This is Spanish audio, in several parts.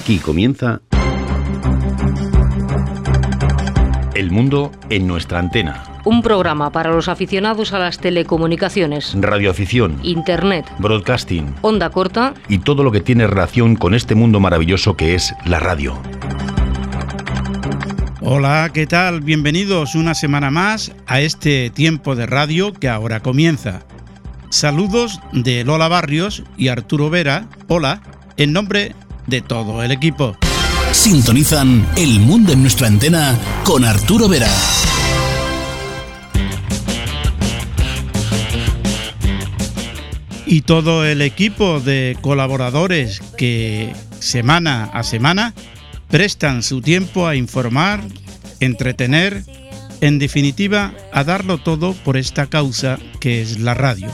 Aquí comienza El mundo en nuestra antena. Un programa para los aficionados a las telecomunicaciones, Radioafición, Internet, broadcasting onda corta y todo lo que tiene relación con este mundo maravilloso que es la radio. Hola, ¿qué tal? Bienvenidos una semana más a este tiempo de radio que ahora comienza. Saludos de Lola Barrios y Arturo Vera. Hola, en nombre de todo el equipo. Sintonizan El Mundo en nuestra antena con Arturo Vera. Y todo el equipo de colaboradores que semana a semana prestan su tiempo a informar, entretener, en definitiva, a darlo todo por esta causa que es la radio.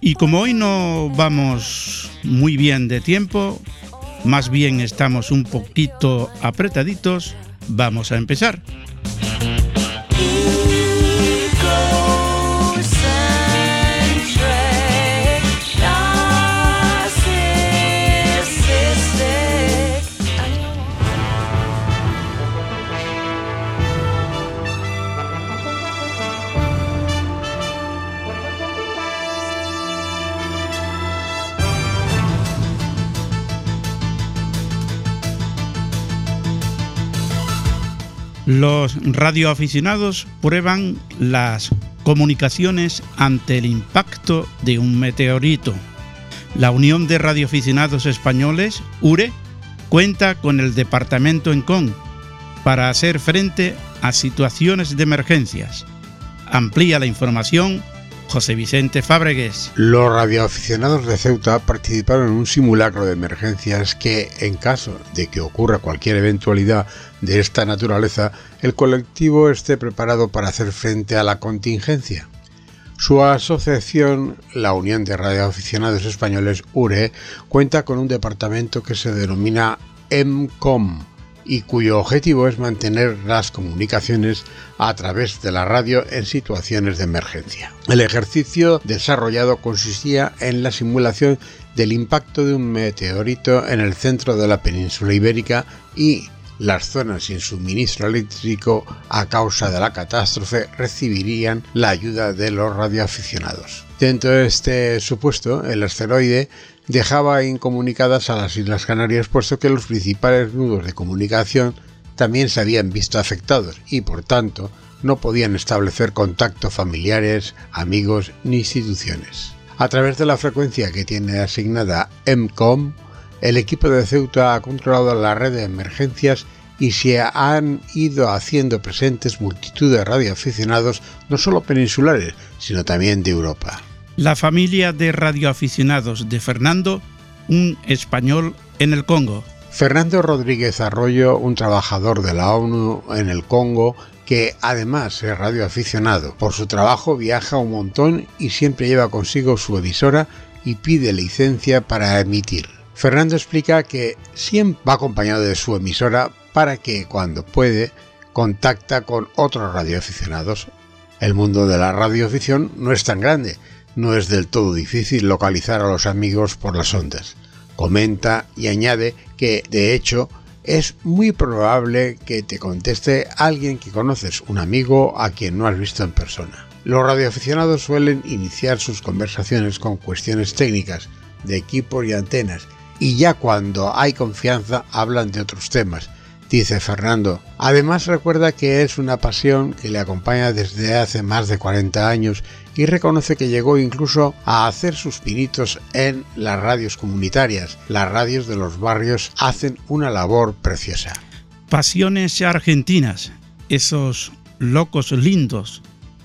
Y como hoy no vamos muy bien de tiempo, más bien estamos un poquito apretaditos, vamos a empezar. Los radioaficionados prueban las comunicaciones ante el impacto de un meteorito. La Unión de Radioaficionados Españoles, URE, cuenta con el departamento en CON para hacer frente a situaciones de emergencias. Amplía la información José Vicente Fábregues. Los radioaficionados de Ceuta participaron en un simulacro de emergencias que, en caso de que ocurra cualquier eventualidad de esta naturaleza, el colectivo esté preparado para hacer frente a la contingencia. Su asociación, la Unión de Radioaficionados Españoles URE, cuenta con un departamento que se denomina EMCOM, y cuyo objetivo es mantener las comunicaciones a través de la radio en situaciones de emergencia. El ejercicio desarrollado consistía en la simulación del impacto de un meteorito en el centro de la península ibérica y las zonas sin suministro eléctrico a causa de la catástrofe recibirían la ayuda de los radioaficionados. Dentro de este supuesto, el asteroide dejaba incomunicadas a las Islas Canarias puesto que los principales nudos de comunicación también se habían visto afectados y por tanto no podían establecer contacto familiares, amigos ni instituciones. A través de la frecuencia que tiene asignada EMCOM, el equipo de Ceuta ha controlado la red de emergencias y se han ido haciendo presentes multitud de radioaficionados no solo peninsulares, sino también de Europa la familia de radioaficionados de Fernando, un español en el Congo. Fernando Rodríguez Arroyo, un trabajador de la ONU en el Congo, que además es radioaficionado. Por su trabajo viaja un montón y siempre lleva consigo su emisora y pide licencia para emitir. Fernando explica que siempre va acompañado de su emisora para que cuando puede contacta con otros radioaficionados. El mundo de la radioafición no es tan grande no es del todo difícil localizar a los amigos por las ondas. Comenta y añade que, de hecho, es muy probable que te conteste alguien que conoces, un amigo a quien no has visto en persona. Los radioaficionados suelen iniciar sus conversaciones con cuestiones técnicas, de equipos y antenas, y ya cuando hay confianza hablan de otros temas, dice Fernando. Además recuerda que es una pasión que le acompaña desde hace más de 40 años y reconoce que llegó incluso a hacer sus pinitos en las radios comunitarias. Las radios de los barrios hacen una labor preciosa. Pasiones argentinas, esos locos lindos,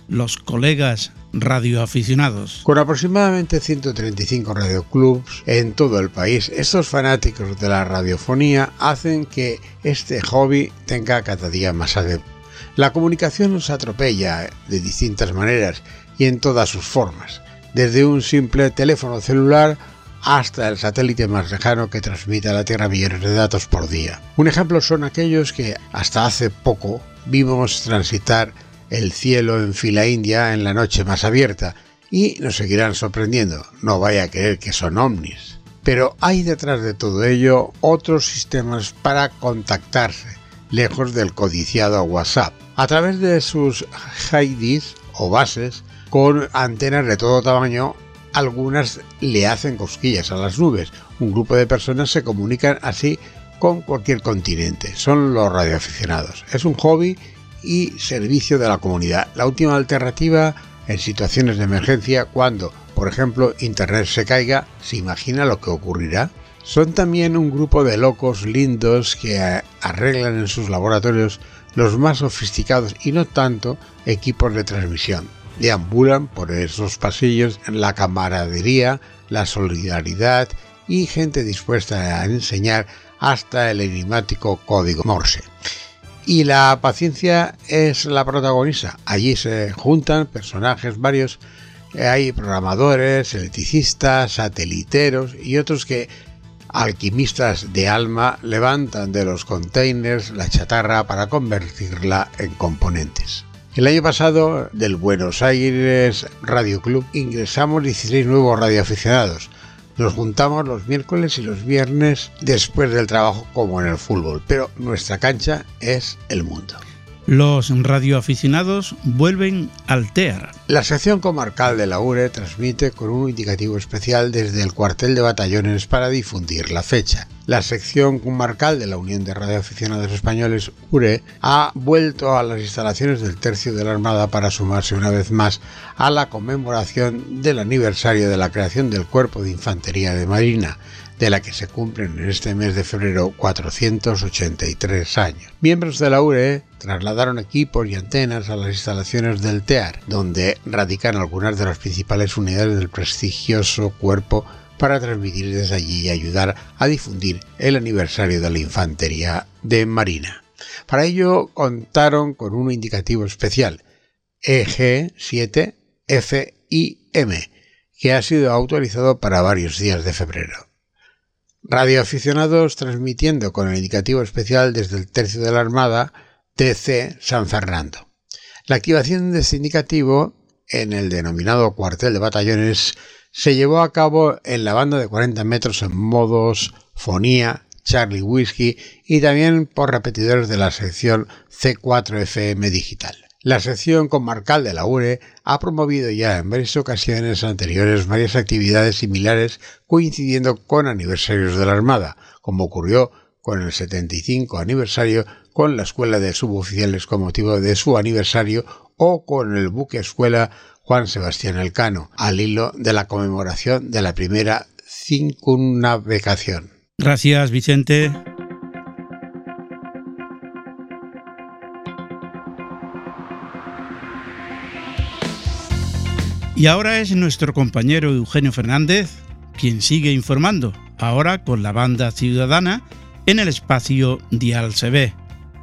los colegas radioaficionados. Con aproximadamente 135 radioclubs en todo el país, estos fanáticos de la radiofonía hacen que este hobby tenga cada día más adeptos. La comunicación nos atropella de distintas maneras y en todas sus formas, desde un simple teléfono celular hasta el satélite más lejano que transmite a la Tierra millones de datos por día. Un ejemplo son aquellos que hasta hace poco vimos transitar el cielo en fila india en la noche más abierta y nos seguirán sorprendiendo. No vaya a creer que son ovnis. Pero hay detrás de todo ello otros sistemas para contactarse, lejos del codiciado WhatsApp. A través de sus HIDs o bases, con antenas de todo tamaño, algunas le hacen cosquillas a las nubes. Un grupo de personas se comunican así con cualquier continente. Son los radioaficionados. Es un hobby y servicio de la comunidad. La última alternativa en situaciones de emergencia cuando, por ejemplo, Internet se caiga, ¿se imagina lo que ocurrirá? Son también un grupo de locos lindos que arreglan en sus laboratorios los más sofisticados y no tanto equipos de transmisión. Deambulan por esos pasillos en la camaradería, la solidaridad y gente dispuesta a enseñar hasta el enigmático código Morse. Y la paciencia es la protagonista. Allí se juntan personajes varios. Hay programadores, electricistas, sateliteros y otros que alquimistas de alma levantan de los containers la chatarra para convertirla en componentes. El año pasado, del Buenos Aires Radio Club, ingresamos 16 nuevos radioaficionados. Nos juntamos los miércoles y los viernes después del trabajo como en el fútbol, pero nuestra cancha es el mundo. Los radioaficionados vuelven al TEAR. La sección comarcal de la URE transmite con un indicativo especial desde el cuartel de batallones para difundir la fecha. La sección comarcal de la Unión de Radioaficionados Españoles URE ha vuelto a las instalaciones del Tercio de la Armada para sumarse una vez más a la conmemoración del aniversario de la creación del Cuerpo de Infantería de Marina de la que se cumplen en este mes de febrero 483 años. Miembros de la URE trasladaron equipos y antenas a las instalaciones del TEAR, donde radican algunas de las principales unidades del prestigioso cuerpo para transmitir desde allí y ayudar a difundir el aniversario de la infantería de Marina. Para ello contaron con un indicativo especial, EG7FIM, que ha sido autorizado para varios días de febrero. Radioaficionados transmitiendo con el indicativo especial desde el tercio de la Armada TC San Fernando. La activación de este indicativo en el denominado cuartel de batallones se llevó a cabo en la banda de 40 metros en modos fonía, Charlie Whiskey y también por repetidores de la sección C4FM digital. La sección comarcal de la URE ha promovido ya en varias ocasiones anteriores varias actividades similares coincidiendo con aniversarios de la Armada, como ocurrió con el 75 aniversario con la Escuela de Suboficiales con motivo de su aniversario o con el buque escuela Juan Sebastián Elcano, al hilo de la conmemoración de la primera circunnavegación. Gracias, Vicente. Y ahora es nuestro compañero Eugenio Fernández quien sigue informando, ahora con la banda ciudadana en el espacio Dial CB.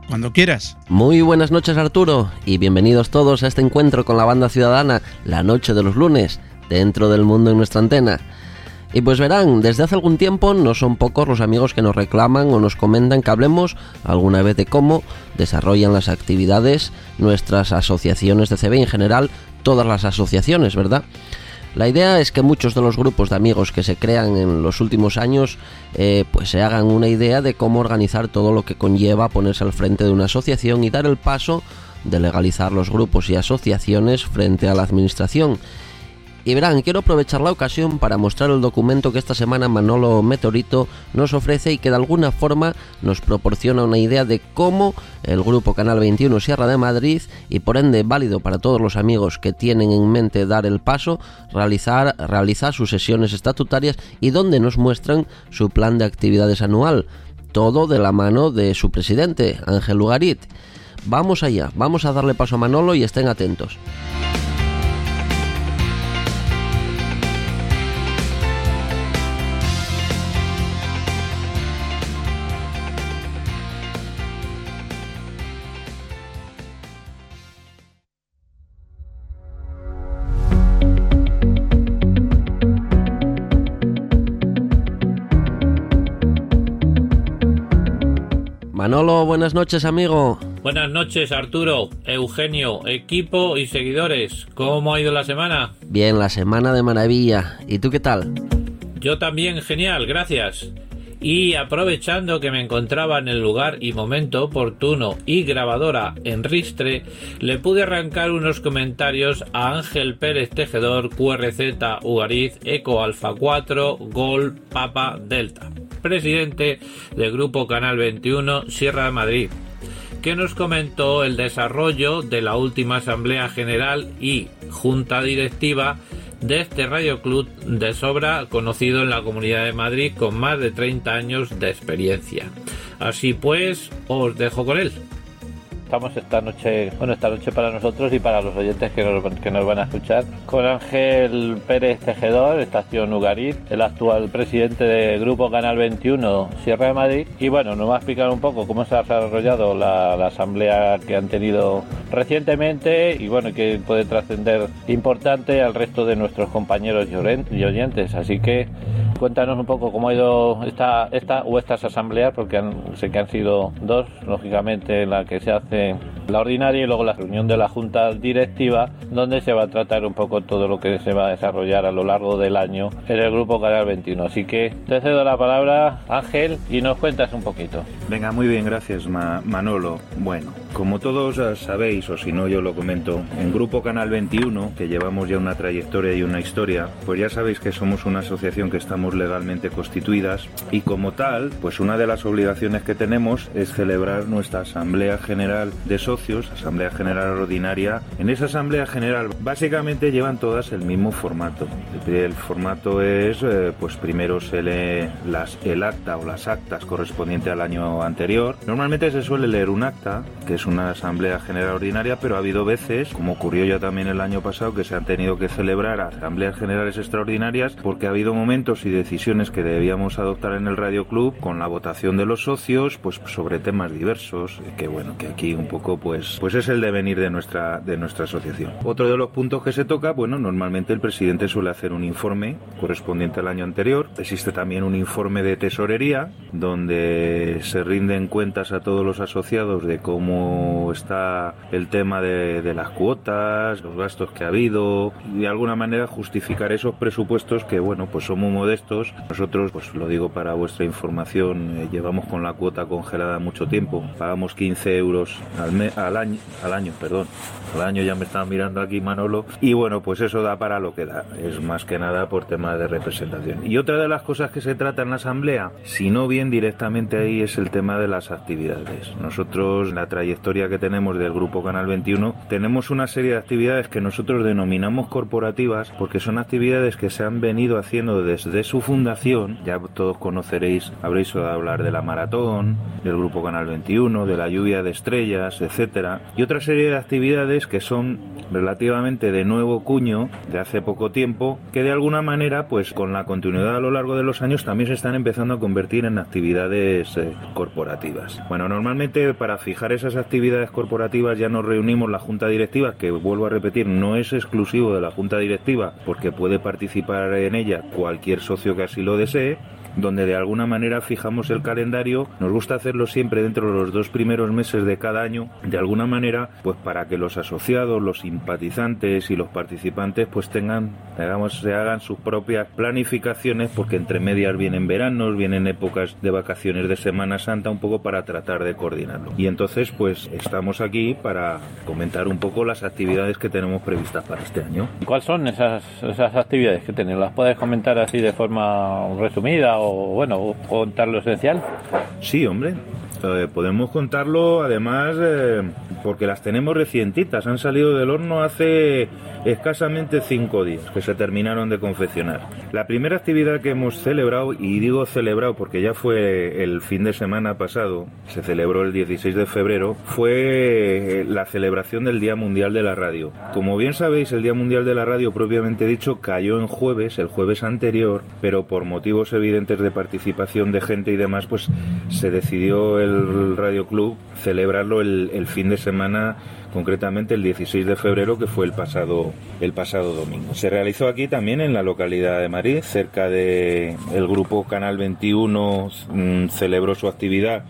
Cuando quieras. Muy buenas noches Arturo y bienvenidos todos a este encuentro con la banda ciudadana la noche de los lunes, dentro del mundo en nuestra antena. Y pues verán, desde hace algún tiempo no son pocos los amigos que nos reclaman o nos comentan que hablemos alguna vez de cómo desarrollan las actividades nuestras asociaciones de CB en general todas las asociaciones, ¿verdad? La idea es que muchos de los grupos de amigos que se crean en los últimos años eh, pues se hagan una idea de cómo organizar todo lo que conlleva ponerse al frente de una asociación y dar el paso de legalizar los grupos y asociaciones frente a la administración y verán, quiero aprovechar la ocasión para mostrar el documento que esta semana Manolo Meteorito nos ofrece y que de alguna forma nos proporciona una idea de cómo el grupo Canal 21 Sierra de Madrid y por ende válido para todos los amigos que tienen en mente dar el paso, realizar, realizar sus sesiones estatutarias y donde nos muestran su plan de actividades anual. Todo de la mano de su presidente, Ángel Lugarit. Vamos allá, vamos a darle paso a Manolo y estén atentos. Manolo, buenas noches, amigo. Buenas noches, Arturo, Eugenio, equipo y seguidores. ¿Cómo ha ido la semana? Bien, la semana de maravilla. ¿Y tú qué tal? Yo también, genial, gracias. Y aprovechando que me encontraba en el lugar y momento oportuno y grabadora en Ristre, le pude arrancar unos comentarios a Ángel Pérez Tejedor, QRZ Ugariz, Eco Alfa 4, Gol Papa Delta, presidente del Grupo Canal 21 Sierra de Madrid que nos comentó el desarrollo de la última Asamblea General y Junta Directiva de este Radio Club de sobra conocido en la Comunidad de Madrid con más de 30 años de experiencia. Así pues, os dejo con él estamos esta noche, bueno, esta noche para nosotros y para los oyentes que nos, que nos van a escuchar, con Ángel Pérez Tejedor, Estación Ugarit, el actual presidente del Grupo Canal 21 Sierra de Madrid. Y bueno, nos va a explicar un poco cómo se ha desarrollado la, la asamblea que han tenido recientemente y bueno, que puede trascender importante al resto de nuestros compañeros y oyentes. Así que cuéntanos un poco cómo ha ido esta, esta o estas asambleas, porque sé que han sido dos, lógicamente, la que se hace la ordinaria y luego la reunión de la Junta Directiva, donde se va a tratar un poco todo lo que se va a desarrollar a lo largo del año en el Grupo Canal 21. Así que te cedo la palabra, Ángel, y nos cuentas un poquito. Venga, muy bien, gracias Manolo. Bueno, como todos sabéis, o si no yo lo comento, en Grupo Canal 21, que llevamos ya una trayectoria y una historia, pues ya sabéis que somos una asociación que estamos legalmente constituidas y como tal, pues una de las obligaciones que tenemos es celebrar nuestra Asamblea General de Socios, Asamblea General Ordinaria. En esa Asamblea General básicamente llevan todas el mismo formato. El formato es, eh, pues primero se lee las, el acta o las actas correspondiente al año anterior. Normalmente se suele leer un acta, que es una Asamblea General Ordinaria, pero ha habido veces, como ocurrió ya también el año pasado, que se han tenido que celebrar Asambleas Generales Extraordinarias porque ha habido momentos y decisiones que debíamos adoptar en el Radio Club con la votación de los socios, pues sobre temas diversos, que bueno, que aquí un poco pues, pues es el devenir de nuestra, de nuestra asociación. Otro de los puntos que se toca, bueno, normalmente el presidente suele hacer un informe correspondiente al año anterior. Existe también un informe de tesorería donde se rinden cuentas a todos los asociados de cómo está el tema de, de las cuotas, los gastos que ha habido y de alguna manera justificar esos presupuestos que, bueno, pues son muy modestos. Nosotros, pues lo digo para vuestra información, eh, llevamos con la cuota congelada mucho tiempo. Pagamos 15 euros al, al, año, al año, perdón. Al año ya me estaba mirando aquí Manolo. Y bueno, pues eso da para lo que da. Es más que nada por tema de representación. Y otra de las cosas que se trata en la asamblea, si no bien directamente ahí, es el tema de las actividades. Nosotros, la trayectoria que tenemos del Grupo Canal 21, tenemos una serie de actividades que nosotros denominamos corporativas porque son actividades que se han venido haciendo desde su fundación. Ya todos conoceréis, habréis oído hablar de la maratón, del Grupo Canal 21, de la lluvia de estrellas, etcétera, y otra serie de actividades que son relativamente de nuevo cuño, de hace poco tiempo, que de alguna manera, pues con la continuidad a lo largo de los años también se están empezando a convertir en actividades eh, corporativas. Bueno, normalmente para fijar esas actividades corporativas ya nos reunimos la junta directiva, que vuelvo a repetir, no es exclusivo de la junta directiva, porque puede participar en ella cualquier socio que así lo desee, donde de alguna manera fijamos el calendario. Nos gusta hacerlo siempre dentro de los dos primeros meses de cada año, de alguna manera, pues para que los asociados, los simpatizantes y los participantes pues tengan, digamos, se hagan sus propias planificaciones, porque entre medias vienen veranos, vienen épocas de vacaciones de Semana Santa, un poco para tratar de coordinarlo. Y entonces, pues estamos aquí para comentar un poco las actividades que tenemos previstas para este año. ¿Cuáles son esas, esas actividades que? ¿Las puedes comentar así de forma resumida bueno, contar lo esencial? Sí, hombre. Eh, podemos contarlo además eh, porque las tenemos recientitas, han salido del horno hace escasamente cinco días que se terminaron de confeccionar. La primera actividad que hemos celebrado, y digo celebrado porque ya fue el fin de semana pasado, se celebró el 16 de febrero, fue eh, la celebración del Día Mundial de la Radio. Como bien sabéis, el Día Mundial de la Radio propiamente dicho cayó en jueves, el jueves anterior, pero por motivos evidentes de participación de gente y demás, pues se decidió el Radio Club celebrarlo el, fin de semana concretamente el 16 de febrero que fue el pasado el pasado domingo. Se realizó aquí también en la localidad de Madrid, cerca de el grupo Canal 21 mm, celebró su actividad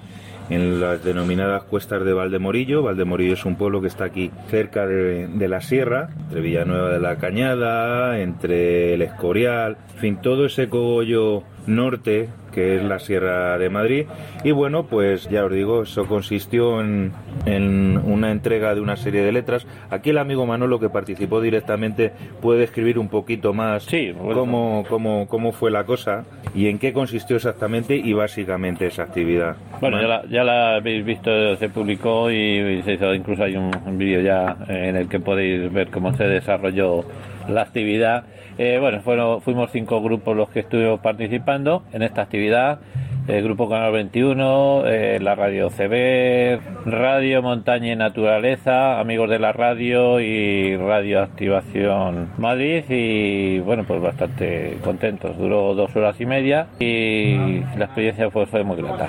en las denominadas cuestas de Valdemorillo. Valdemorillo es un pueblo que está aquí cerca de, de la sierra, entre Villanueva de la Cañada, entre el Escorial, en fin, todo ese cogollo norte que es la Sierra de Madrid. Y bueno, pues ya os digo, eso consistió en, en, una entrega de una serie de letras. Aquí el amigo Manolo que participó directamente puede describir un poquito más sí, cómo, cómo, cómo, fue la cosa y en qué consistió exactamente y básicamente esa actividad. Bueno, ya la, ya la habéis visto, se publicó y, se hizo, incluso hay un, un vídeo ya en el que podéis ver cómo se desarrolló la actividad. Eh, bueno, fueron, fuimos cinco grupos los que estuvimos participando en esta actividad el Grupo Canal 21, eh, la Radio CB, Radio Montaña y Naturaleza, Amigos de la Radio y Radio Activación Madrid y bueno, pues bastante contentos. Duró dos horas y media y la experiencia fue, fue muy grata.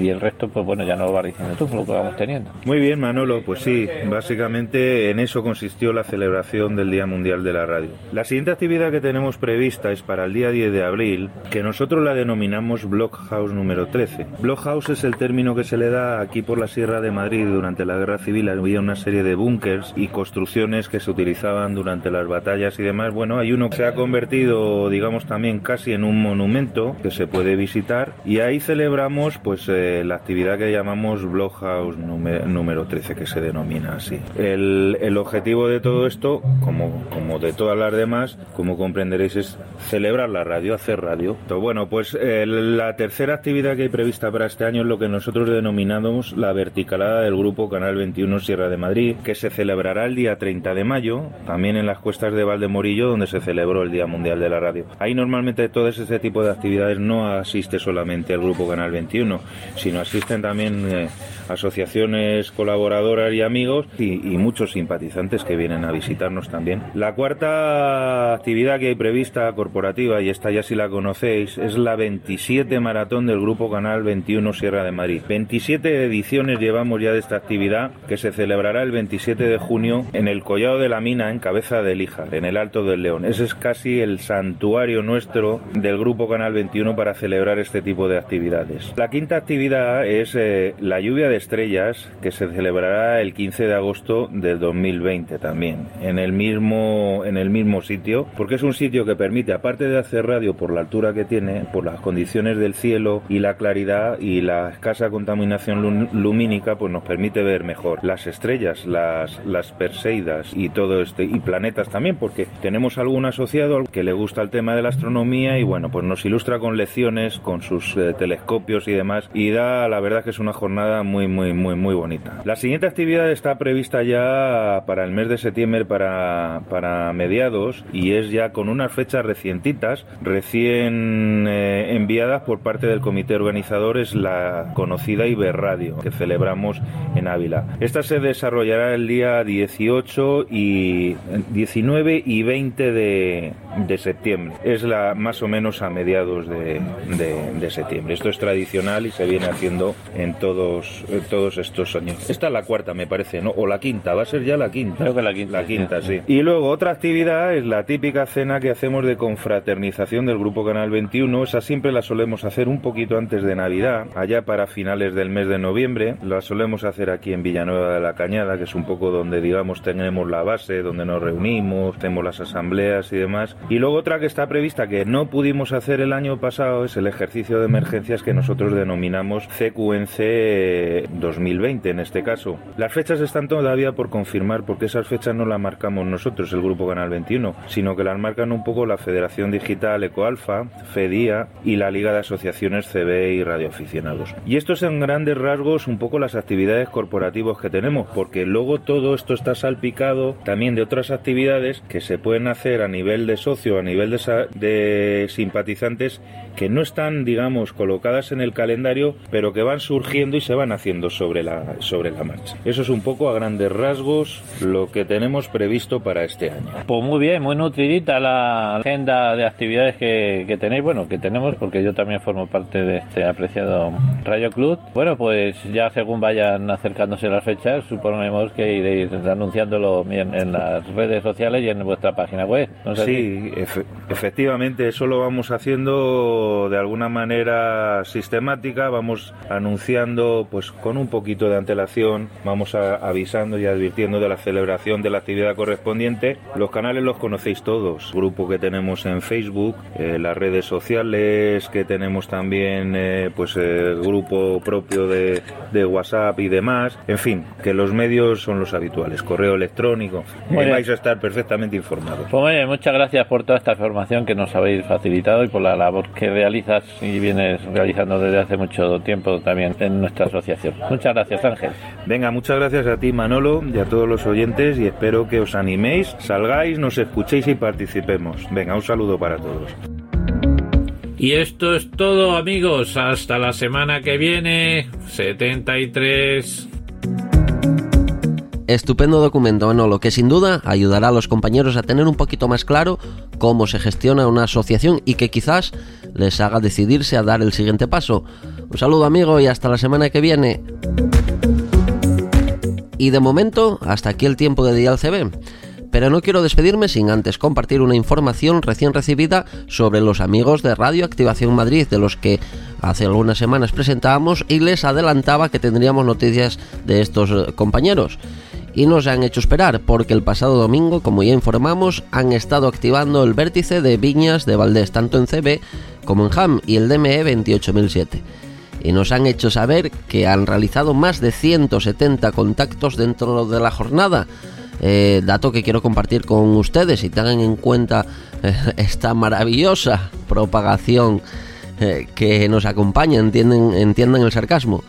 Y el resto, pues bueno, ya no lo vas diciendo tú, lo que vamos teniendo. Muy bien, Manolo, pues sí, básicamente en eso consistió la celebración del Día Mundial de la Radio. La siguiente actividad que tenemos prevista es para el día 10 de abril, que nosotros la denominamos Blockhouse número 13. Blockhouse es el término que se le da aquí por la Sierra de Madrid durante la Guerra Civil. Había una serie de búnkers y construcciones que se utilizaban durante las batallas y demás. Bueno, hay uno que se ha convertido, digamos, también casi en un monumento que se puede visitar y ahí celebramos pues eh, la actividad que llamamos Blockhouse número, número 13, que se denomina así. El, el objetivo de todo esto, como, como de todas las demás, como comprenderéis, es celebrar la radio, hacer radio. Entonces, bueno, pues eh, la tercera actividad que hay prevista para este año es lo que nosotros denominamos la verticalada del Grupo Canal 21 Sierra de Madrid, que se celebrará el día 30 de mayo, también en las cuestas de Valdemorillo, donde se celebró el Día Mundial de la Radio. Ahí normalmente todo ese tipo de actividades no asiste solamente el Grupo Canal 21, sino asisten también eh, asociaciones colaboradoras y amigos y, y muchos simpatizantes que vienen a visitarnos también. La cuarta actividad que hay prevista corporativa, y esta ya si la conocéis, es la 27 Maratón del Grupo Canal 21 Sierra de Madrid. 27 ediciones llevamos ya de esta actividad que se celebrará el 27 de junio en el Collado de la Mina en Cabeza de Líjar, en el Alto del León. Ese es casi el santuario nuestro del Grupo Canal 21 para celebrar este tipo de actividades. La quinta actividad es eh, la lluvia de estrellas que se celebrará el 15 de agosto del 2020 también, en el mismo en el mismo sitio, porque es un sitio que permite aparte de hacer radio por la altura que tiene, por las condiciones del cielo y la claridad y la escasa contaminación lumínica pues nos permite ver mejor las estrellas, las, las perseidas y todo este y planetas también porque tenemos algún asociado que le gusta el tema de la astronomía y bueno pues nos ilustra con lecciones con sus eh, telescopios y demás y da la verdad que es una jornada muy muy muy muy bonita. La siguiente actividad está prevista ya para el mes de septiembre para, para mediados y es ya con unas fechas recientitas recién eh, enviadas por parte del comité organizador es la conocida Iberradio, que celebramos en Ávila. Esta se desarrollará el día 18 y 19 y 20 de, de septiembre. Es la más o menos a mediados de, de, de, septiembre. Esto es tradicional y se viene haciendo en todos, todos estos años. Esta es la cuarta, me parece, ¿no? O la quinta, va a ser ya la quinta. Creo que la quinta. La quinta, sí. Y luego otra actividad es la típica cena que hacemos de confraternización del Grupo Canal 21. Esa siempre la solemos hacer un poquito antes de Navidad, allá para finales del mes de noviembre. La solemos hacer aquí en Villanueva de la Cañada, que es un poco donde, digamos, tenemos la base, donde nos reunimos, tenemos las asambleas y demás. Y luego otra que está prevista que no pudimos hacer el año pasado es el ejercicio de emergencias que nosotros denominamos CQNC 2020 en este caso. Las fechas están todavía por confirmar porque esas fechas no las marcamos nosotros, el Grupo Canal 21, sino que las marcan un poco la Federación Digital Ecoalfa, FEDIA y la Liga de Asociaciones CB y radioaficionados. Y esto es en grandes rasgos un poco las actividades corporativas que tenemos, porque luego todo esto está salpicado también de otras actividades que se pueden hacer a nivel de socio, a nivel de, de simpatizantes, que no están, digamos, colocadas en el calendario, pero que van surgiendo y se van haciendo sobre la, sobre la marcha. Eso es un poco a grandes rasgos lo que tenemos previsto para este año. Pues muy bien, muy nutridita la agenda de actividades que, que tenéis bueno, que tenemos, porque yo también formo parte de este apreciado Radio Club. Bueno, pues ya según vayan acercándose las fechas, suponemos que iréis anunciándolo en, en las redes sociales y en vuestra página web. ¿no? Sí, efe- efectivamente, eso lo vamos haciendo de alguna manera sistemática, vamos anunciando pues con un poquito de antelación, vamos a- avisando y advirtiendo de la celebración de la actividad correspondiente. Los canales los conocéis todos, grupo que tenemos en Facebook, eh, las redes sociales que tenemos también, eh, pues el grupo propio de, de WhatsApp y demás, en fin, que los medios son los habituales, correo electrónico, vais a estar perfectamente informados. Pues bien, muchas gracias por toda esta información que nos habéis facilitado y por la labor que realizas y vienes realizando desde hace mucho tiempo también en nuestra asociación. Muchas gracias, Ángel. Venga, muchas gracias a ti Manolo y a todos los oyentes y espero que os animéis, salgáis, nos escuchéis y participemos. Venga, un saludo para todos. Y esto es todo amigos, hasta la semana que viene, 73. Estupendo documento, Manolo, que sin duda ayudará a los compañeros a tener un poquito más claro cómo se gestiona una asociación y que quizás les haga decidirse a dar el siguiente paso. Un saludo amigo y hasta la semana que viene. Y de momento, hasta aquí el tiempo de Dial CB. Pero no quiero despedirme sin antes compartir una información recién recibida sobre los amigos de Radio Activación Madrid, de los que hace algunas semanas presentábamos y les adelantaba que tendríamos noticias de estos eh, compañeros. Y nos han hecho esperar, porque el pasado domingo, como ya informamos, han estado activando el vértice de Viñas de Valdés, tanto en CB como en HAM y el DME 28007 y nos han hecho saber que han realizado más de 170 contactos dentro de la jornada. Eh, dato que quiero compartir con ustedes y tengan en cuenta eh, esta maravillosa propagación eh, que nos acompaña, entienden, entiendan el sarcasmo.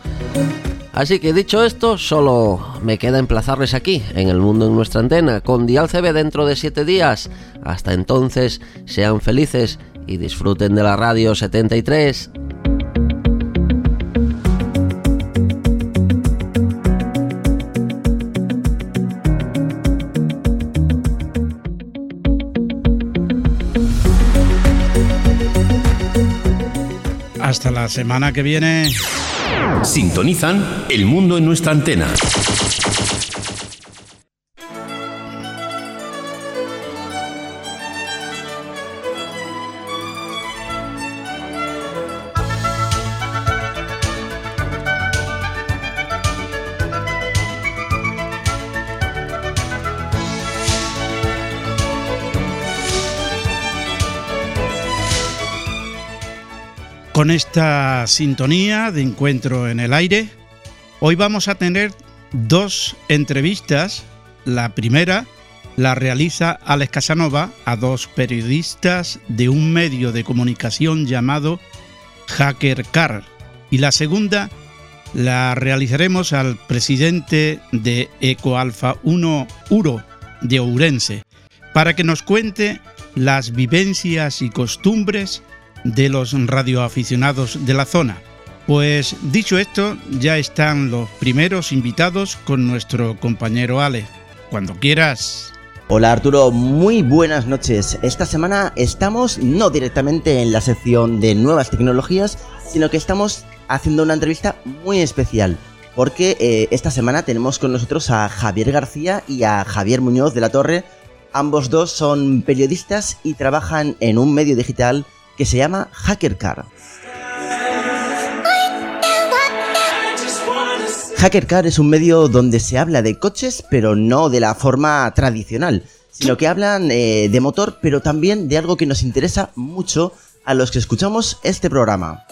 Así que dicho esto, solo me queda emplazarles aquí, en el mundo en nuestra antena, con Dial CB dentro de 7 días. Hasta entonces, sean felices y disfruten de la radio 73. Hasta la semana que viene. Sintonizan El Mundo en nuestra antena. Con esta sintonía de encuentro en el aire, hoy vamos a tener dos entrevistas. La primera la realiza Alex Casanova a dos periodistas de un medio de comunicación llamado Hacker Car. Y la segunda la realizaremos al presidente de EcoAlfa 1 Uro de Ourense para que nos cuente las vivencias y costumbres de los radioaficionados de la zona. Pues dicho esto, ya están los primeros invitados con nuestro compañero Ale. Cuando quieras. Hola Arturo, muy buenas noches. Esta semana estamos no directamente en la sección de nuevas tecnologías, sino que estamos haciendo una entrevista muy especial. Porque eh, esta semana tenemos con nosotros a Javier García y a Javier Muñoz de la Torre. Ambos dos son periodistas y trabajan en un medio digital que se llama HackerCar. HackerCar es un medio donde se habla de coches, pero no de la forma tradicional, sino que hablan eh, de motor, pero también de algo que nos interesa mucho a los que escuchamos este programa.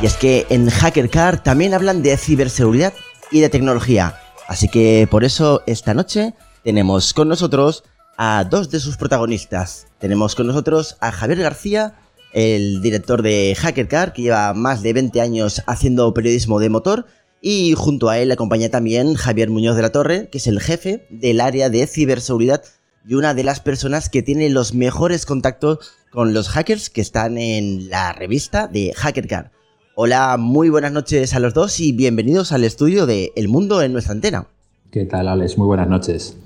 Y es que en HackerCar también hablan de ciberseguridad y de tecnología. Así que por eso esta noche tenemos con nosotros a dos de sus protagonistas. Tenemos con nosotros a Javier García, el director de HackerCar, que lleva más de 20 años haciendo periodismo de motor, y junto a él acompaña también Javier Muñoz de la Torre, que es el jefe del área de ciberseguridad y una de las personas que tiene los mejores contactos con los hackers que están en la revista de HackerCar. Hola, muy buenas noches a los dos y bienvenidos al estudio de El Mundo en nuestra antena. ¿Qué tal, Alex? Muy buenas noches.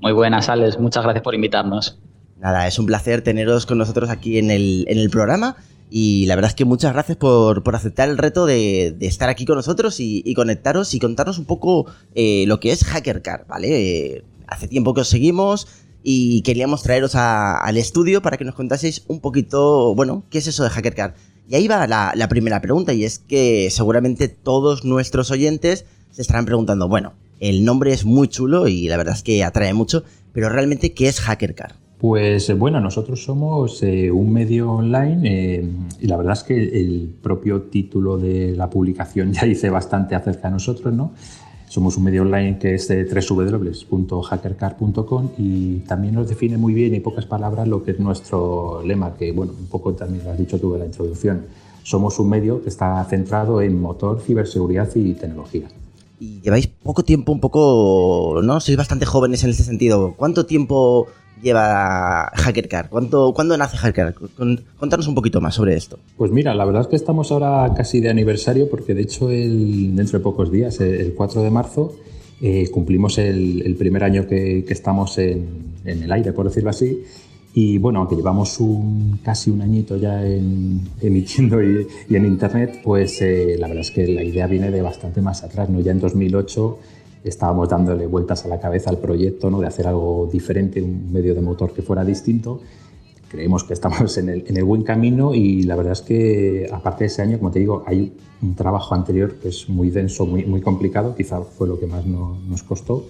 Muy buenas, Alex. Muchas gracias por invitarnos. Nada, es un placer teneros con nosotros aquí en el, en el programa. Y la verdad es que muchas gracias por, por aceptar el reto de, de, estar aquí con nosotros y, conectaros y contarnos un poco eh, lo que es HackerCar, ¿vale? Eh, hace tiempo que os seguimos y queríamos traeros al estudio para que nos contaseis un poquito, bueno, ¿qué es eso de HackerCar? Y ahí va la primera pregunta y es que seguramente todos nuestros oyentes se estarán preguntando, bueno, el nombre es muy chulo y la verdad es que atrae mucho, pero realmente, ¿qué es HackerCar? Pues bueno, nosotros somos eh, un medio online eh, y la verdad es que el propio título de la publicación ya dice bastante acerca de nosotros, ¿no? Somos un medio online que es de www.hackercar.com y también nos define muy bien, en pocas palabras, lo que es nuestro lema, que bueno, un poco también lo has dicho tú en la introducción. Somos un medio que está centrado en motor, ciberseguridad y tecnología. Y lleváis poco tiempo, un poco, ¿no? Sois bastante jóvenes en ese sentido. ¿Cuánto tiempo lleva HackerCar? ¿Cuánto, ¿Cuándo nace HackerCar? Contanos un poquito más sobre esto. Pues mira, la verdad es que estamos ahora casi de aniversario porque de hecho el, dentro de pocos días, el 4 de marzo, eh, cumplimos el, primer año que, que estamos en, en, el aire, por decirlo así. Y bueno, aunque llevamos un, casi un añito ya en, emitiendo y, y, en Internet, pues eh, la verdad es que la idea viene de bastante más atrás. ¿no? Ya en 2008 estábamos dándole vueltas a la cabeza al proyecto ¿no? de hacer algo diferente, un medio de motor que fuera distinto. Creemos que estamos en el, en el, buen camino y la verdad es que aparte de ese año, como te digo, hay un trabajo anterior que es muy denso, muy, muy complicado, quizá fue lo que más no, nos costó,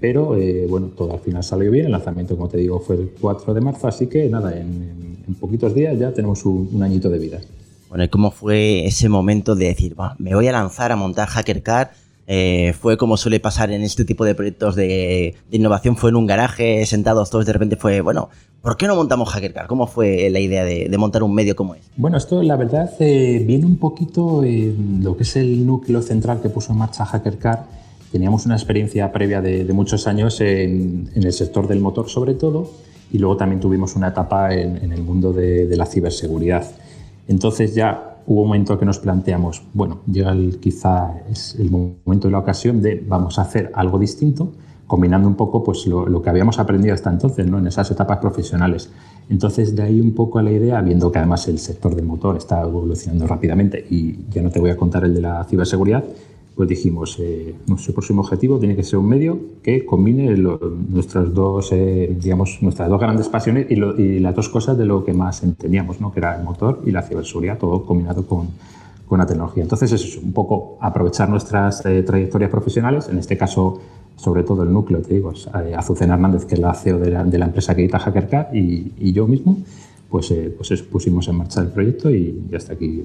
pero eh, bueno, todo al final salió bien, el lanzamiento, como te digo, fue el 4 de marzo, así que nada, en, en poquitos días ya tenemos un, un, añito de vida. Bueno, ¿y cómo fue ese momento de decir, me voy a lanzar a montar HackerCard? Eh, fue como suele pasar en este tipo de proyectos de, de, innovación, fue en un garaje, sentados todos, de repente fue, bueno, ¿por qué no montamos HackerCard? ¿Cómo fue la idea de, de montar un medio como este? Bueno, esto la verdad eh, viene un poquito lo que es el núcleo central que puso en marcha HackerCard. Teníamos una experiencia previa de, de muchos años en, en, el sector del motor sobre todo y luego también tuvimos una etapa en, en el mundo de, de la ciberseguridad. Entonces ya hubo un momento que nos planteamos, bueno, llega el, quizá es el momento y la ocasión de vamos a hacer algo distinto, combinando un poco pues, lo, lo, que habíamos aprendido hasta entonces, ¿no? en esas etapas profesionales. Entonces, de ahí un poco la idea, viendo que además el sector del motor está evolucionando rápidamente y ya no te voy a contar el de la ciberseguridad, pues dijimos, eh, nuestro próximo objetivo tiene que ser un medio que combine lo, nuestras, dos, eh, digamos, nuestras dos grandes pasiones y, lo, y, las dos cosas de lo que más entendíamos, ¿no? que era el motor y la ciberseguridad, todo combinado con, con la tecnología. Entonces es un poco aprovechar nuestras eh, trayectorias profesionales, en este caso sobre todo el núcleo, te digo, eh, Azucena Hernández, que es la CEO de la, de la empresa que edita HackerCard, y, y yo mismo, pues, eh, pues pusimos en marcha el proyecto y ya está aquí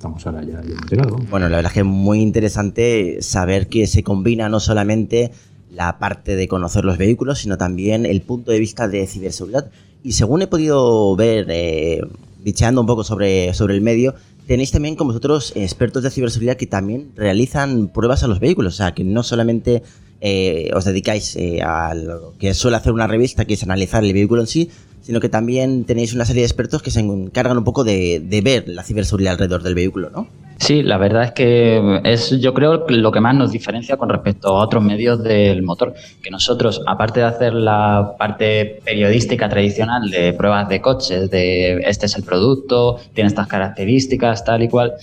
estamos ahora ya enterados. Bueno, la verdad es que es muy interesante saber que se combina no solamente la parte de conocer los vehículos, sino también el punto de vista de ciberseguridad. Y según he podido ver, eh, bicheando un poco sobre, sobre el medio, tenéis también con vosotros expertos de ciberseguridad que también realizan pruebas a los vehículos. O sea, que no solamente eh, os dedicáis eh, a lo que suele hacer una revista, que es analizar el vehículo en sí, sino que también tenéis una serie de expertos que se encargan un poco de, ver la ciberseguridad alrededor del vehículo, ¿no? Sí, la verdad es que es, yo creo, lo que más nos diferencia con respecto a otros medios del motor, que nosotros, aparte de hacer la parte periodística tradicional de pruebas de coches, de este es el producto, tiene estas características, tal y cual,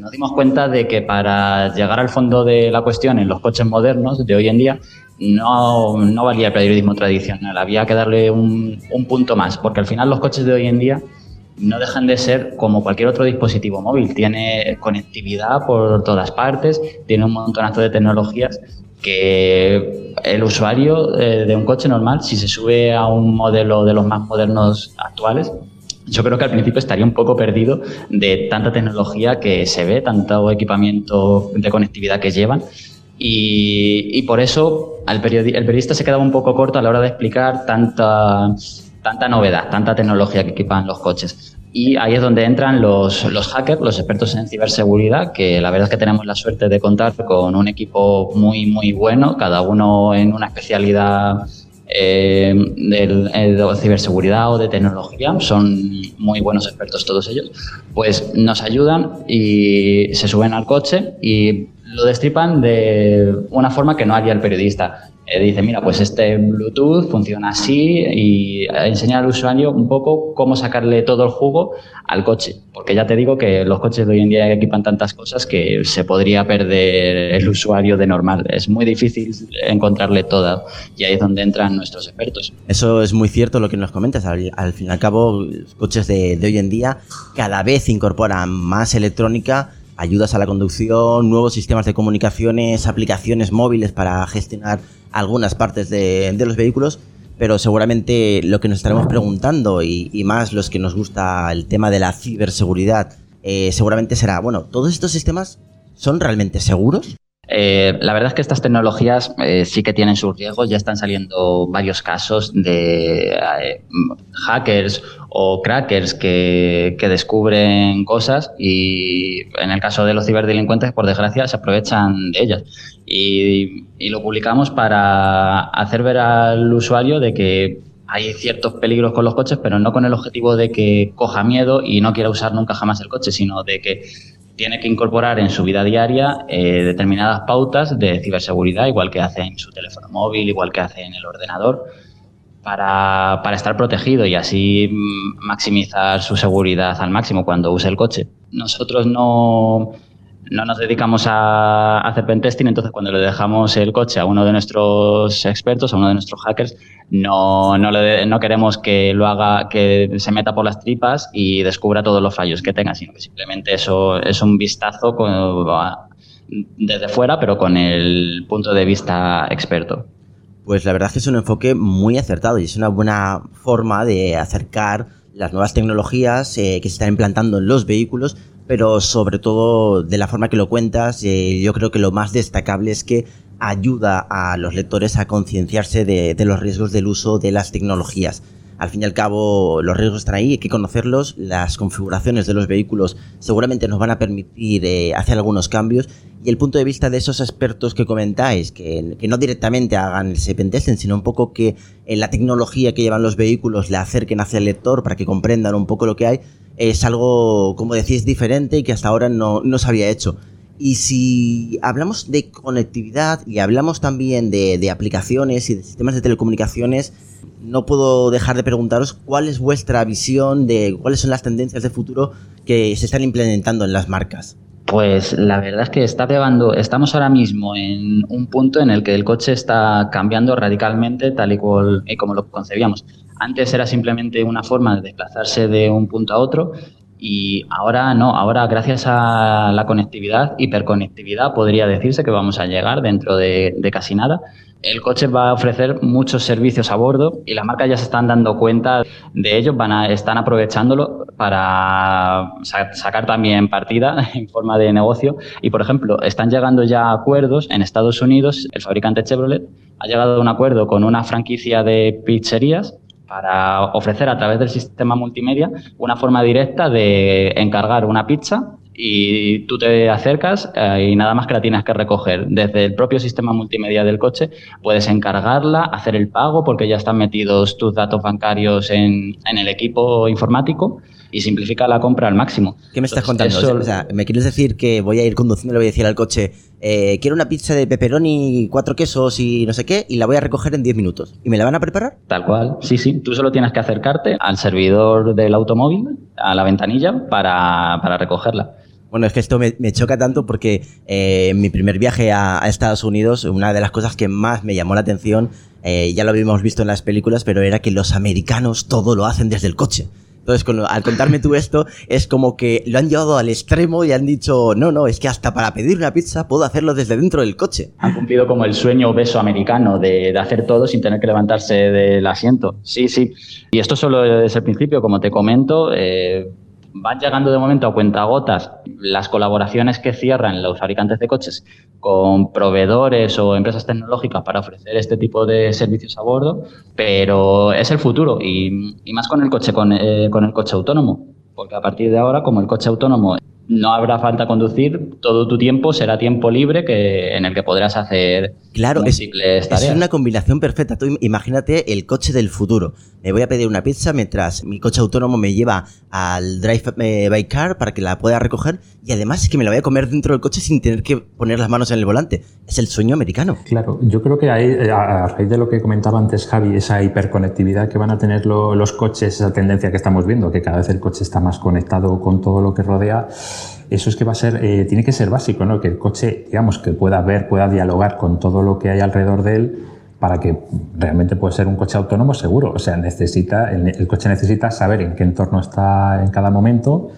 nos dimos cuenta de que para llegar al fondo de la cuestión en los coches modernos de hoy en día, no, no valía el periodismo tradicional, había que darle un, un, punto más, porque al final los coches de hoy en día no dejan de ser como cualquier otro dispositivo móvil, tiene conectividad por todas partes, tiene un montonazo de tecnologías que el usuario eh, de un coche normal, si se sube a un modelo de los más modernos actuales, yo creo que al principio estaría un poco perdido de tanta tecnología que se ve, tanto equipamiento de conectividad que llevan. Y, y por eso el, periodi el periodista se quedaba un poco corto a la hora de explicar tanta, tanta novedad, tanta tecnología que equipan los coches. Y ahí es donde entran los, los hackers, los expertos en ciberseguridad, que la verdad es que tenemos la suerte de contar con un equipo muy, muy bueno, cada uno en una especialidad eh, de, de, ciberseguridad o de tecnología, son muy buenos expertos todos ellos, pues nos ayudan y se suben al coche y lo destripan de una forma que no haría el periodista. eh, dice, mira, pues este Bluetooth funciona así y enseñar al usuario un poco cómo sacarle todo el jugo al coche. Porque ya te digo que los coches de hoy en día equipan tantas cosas que se podría perder el usuario de normal. Es muy difícil encontrarle todo y ahí es donde entran nuestros expertos. Eso es muy cierto lo que nos comentas. Al, fin y al cabo, los coches de, de hoy en día cada vez incorporan más electrónica ayudas a la conducción, nuevos sistemas de comunicaciones, aplicaciones móviles para gestionar algunas partes de, los vehículos, pero seguramente lo que nos estaremos preguntando y, más los que nos gusta el tema de la ciberseguridad, eh, seguramente será, bueno, ¿todos estos sistemas son realmente seguros? Eh, la verdad es que estas tecnologías eh, sí que tienen sus riesgos. Ya están saliendo varios casos de eh, hackers o crackers que, descubren cosas y en el caso de los ciberdelincuentes, por desgracia, se aprovechan de ellas. Y, y lo publicamos para hacer ver al usuario de que hay ciertos peligros con los coches, pero no con el objetivo de que coja miedo y no quiera usar nunca jamás el coche, sino de que tiene que incorporar en su vida diaria eh, determinadas pautas de ciberseguridad, igual que hace en su teléfono móvil, igual que hace en el ordenador, para, para estar protegido y así mm, maximizar su seguridad al máximo cuando use el coche. Nosotros no, no nos dedicamos a hacer pentesting, entonces cuando le dejamos el coche a uno de nuestros expertos, a uno de nuestros hackers, no, no, no queremos que lo haga, que se meta por las tripas y descubra todos los fallos que tenga, sino que simplemente eso es un vistazo desde fuera, pero con el punto de vista experto. Pues la verdad es que es un enfoque muy acertado y es una buena forma de acercar las nuevas tecnologías eh, que se están implantando en los vehículos pero sobre todo de la forma que lo cuentas, eh, yo creo que lo más destacable es que ayuda a los lectores a concienciarse de, los riesgos del uso de las tecnologías. Al fin y al cabo, los riesgos están ahí, hay que conocerlos. Las configuraciones de los vehículos seguramente nos van a permitir eh, hacer algunos cambios. Y el punto de vista de esos expertos que comentáis, que, no directamente hagan ese pentesting, sino un poco que en la tecnología que llevan los vehículos le acerquen hacia el lector para que comprendan un poco lo que hay, es algo, como decís, diferente y que hasta ahora no, se había hecho. Y si hablamos de conectividad y hablamos también de, aplicaciones y de sistemas de telecomunicaciones, no puedo dejar de preguntaros cuál es vuestra visión de cuáles son las tendencias de futuro que se están implementando en las marcas. Pues la verdad es que está pegando, estamos ahora mismo en un punto en el que el coche está cambiando radicalmente tal y, cual, y como lo concebíamos. Antes era simplemente una forma de desplazarse de un punto a otro y ahora no, ahora gracias a la conectividad, hiperconectividad, podría decirse que vamos a llegar dentro de, casi nada. El coche va a ofrecer muchos servicios a bordo y las marcas ya se están dando cuenta de ello, van a, están aprovechándolo para sacar también partida en forma de negocio. Y, por ejemplo, están llegando ya acuerdos en Estados Unidos, el fabricante Chevrolet ha llegado a un acuerdo con una franquicia de pizzerías para ofrecer a través del sistema multimedia una forma directa de encargar una pizza y tú te acercas eh, y nada más que la tienes que recoger. Desde el propio sistema multimedia del coche puedes encargarla, hacer el pago porque ya están metidos tus datos bancarios en, en el equipo informático y simplifica la compra al máximo. ¿Qué me estás contando? O sea, ¿me quieres decir que voy a ir conduciendo y le voy a decir al coche, eh, quiero una pizza de pepperoni, cuatro quesos y no sé qué, y la voy a recoger en 10 minutos? ¿Y me la van a preparar? Tal cual, sí, sí. Tú solo tienes que acercarte al servidor del automóvil, a la ventanilla, para, para recogerla. Bueno, es que esto me, choca tanto porque eh, en mi primer viaje a, Estados Unidos, una de las cosas que más me llamó la atención, eh, ya lo habíamos visto en las películas, pero era que los americanos todo lo hacen desde el coche. Entonces, al contarme tú esto, es como que lo han llevado al extremo y han dicho, no, no, es que hasta para pedir una pizza puedo hacerlo desde dentro del coche. Han cumplido como el sueño obeso americano de, hacer todo sin tener que levantarse del asiento. Sí, sí. Y esto solo es el principio, como te comento. Eh, van llegando de momento a cuentagotas las colaboraciones que cierran los fabricantes de coches con proveedores o empresas tecnológicas para ofrecer este tipo de servicios a bordo, pero es el futuro y, más con el coche con, eh, con el coche autónomo, porque a partir de ahora, como el coche autónomo no habrá falta conducir, todo tu tiempo será tiempo libre que, en el que podrás hacer Claro, es, es una combinación perfecta. Tú im- imagínate el coche del futuro. Me voy a pedir una pizza mientras mi coche autónomo me lleva al drive eh, by car para que la pueda recoger y además es que me la voy a comer dentro del coche sin tener que poner las manos en el volante. Es el sueño americano. Claro, yo creo que ahí, eh, a raíz de lo que comentaba antes Javi, esa hiperconectividad que van a tener lo- los coches, esa tendencia que estamos viendo, que cada vez el coche está más conectado con todo lo que rodea, eso es que va a ser, eh, tiene que ser básico, ¿no? Que el coche, digamos, que pueda ver, pueda dialogar con todo lo que hay alrededor de él para que realmente pueda ser un coche autónomo seguro. O sea, necesita, el, coche necesita saber en qué entorno está en cada momento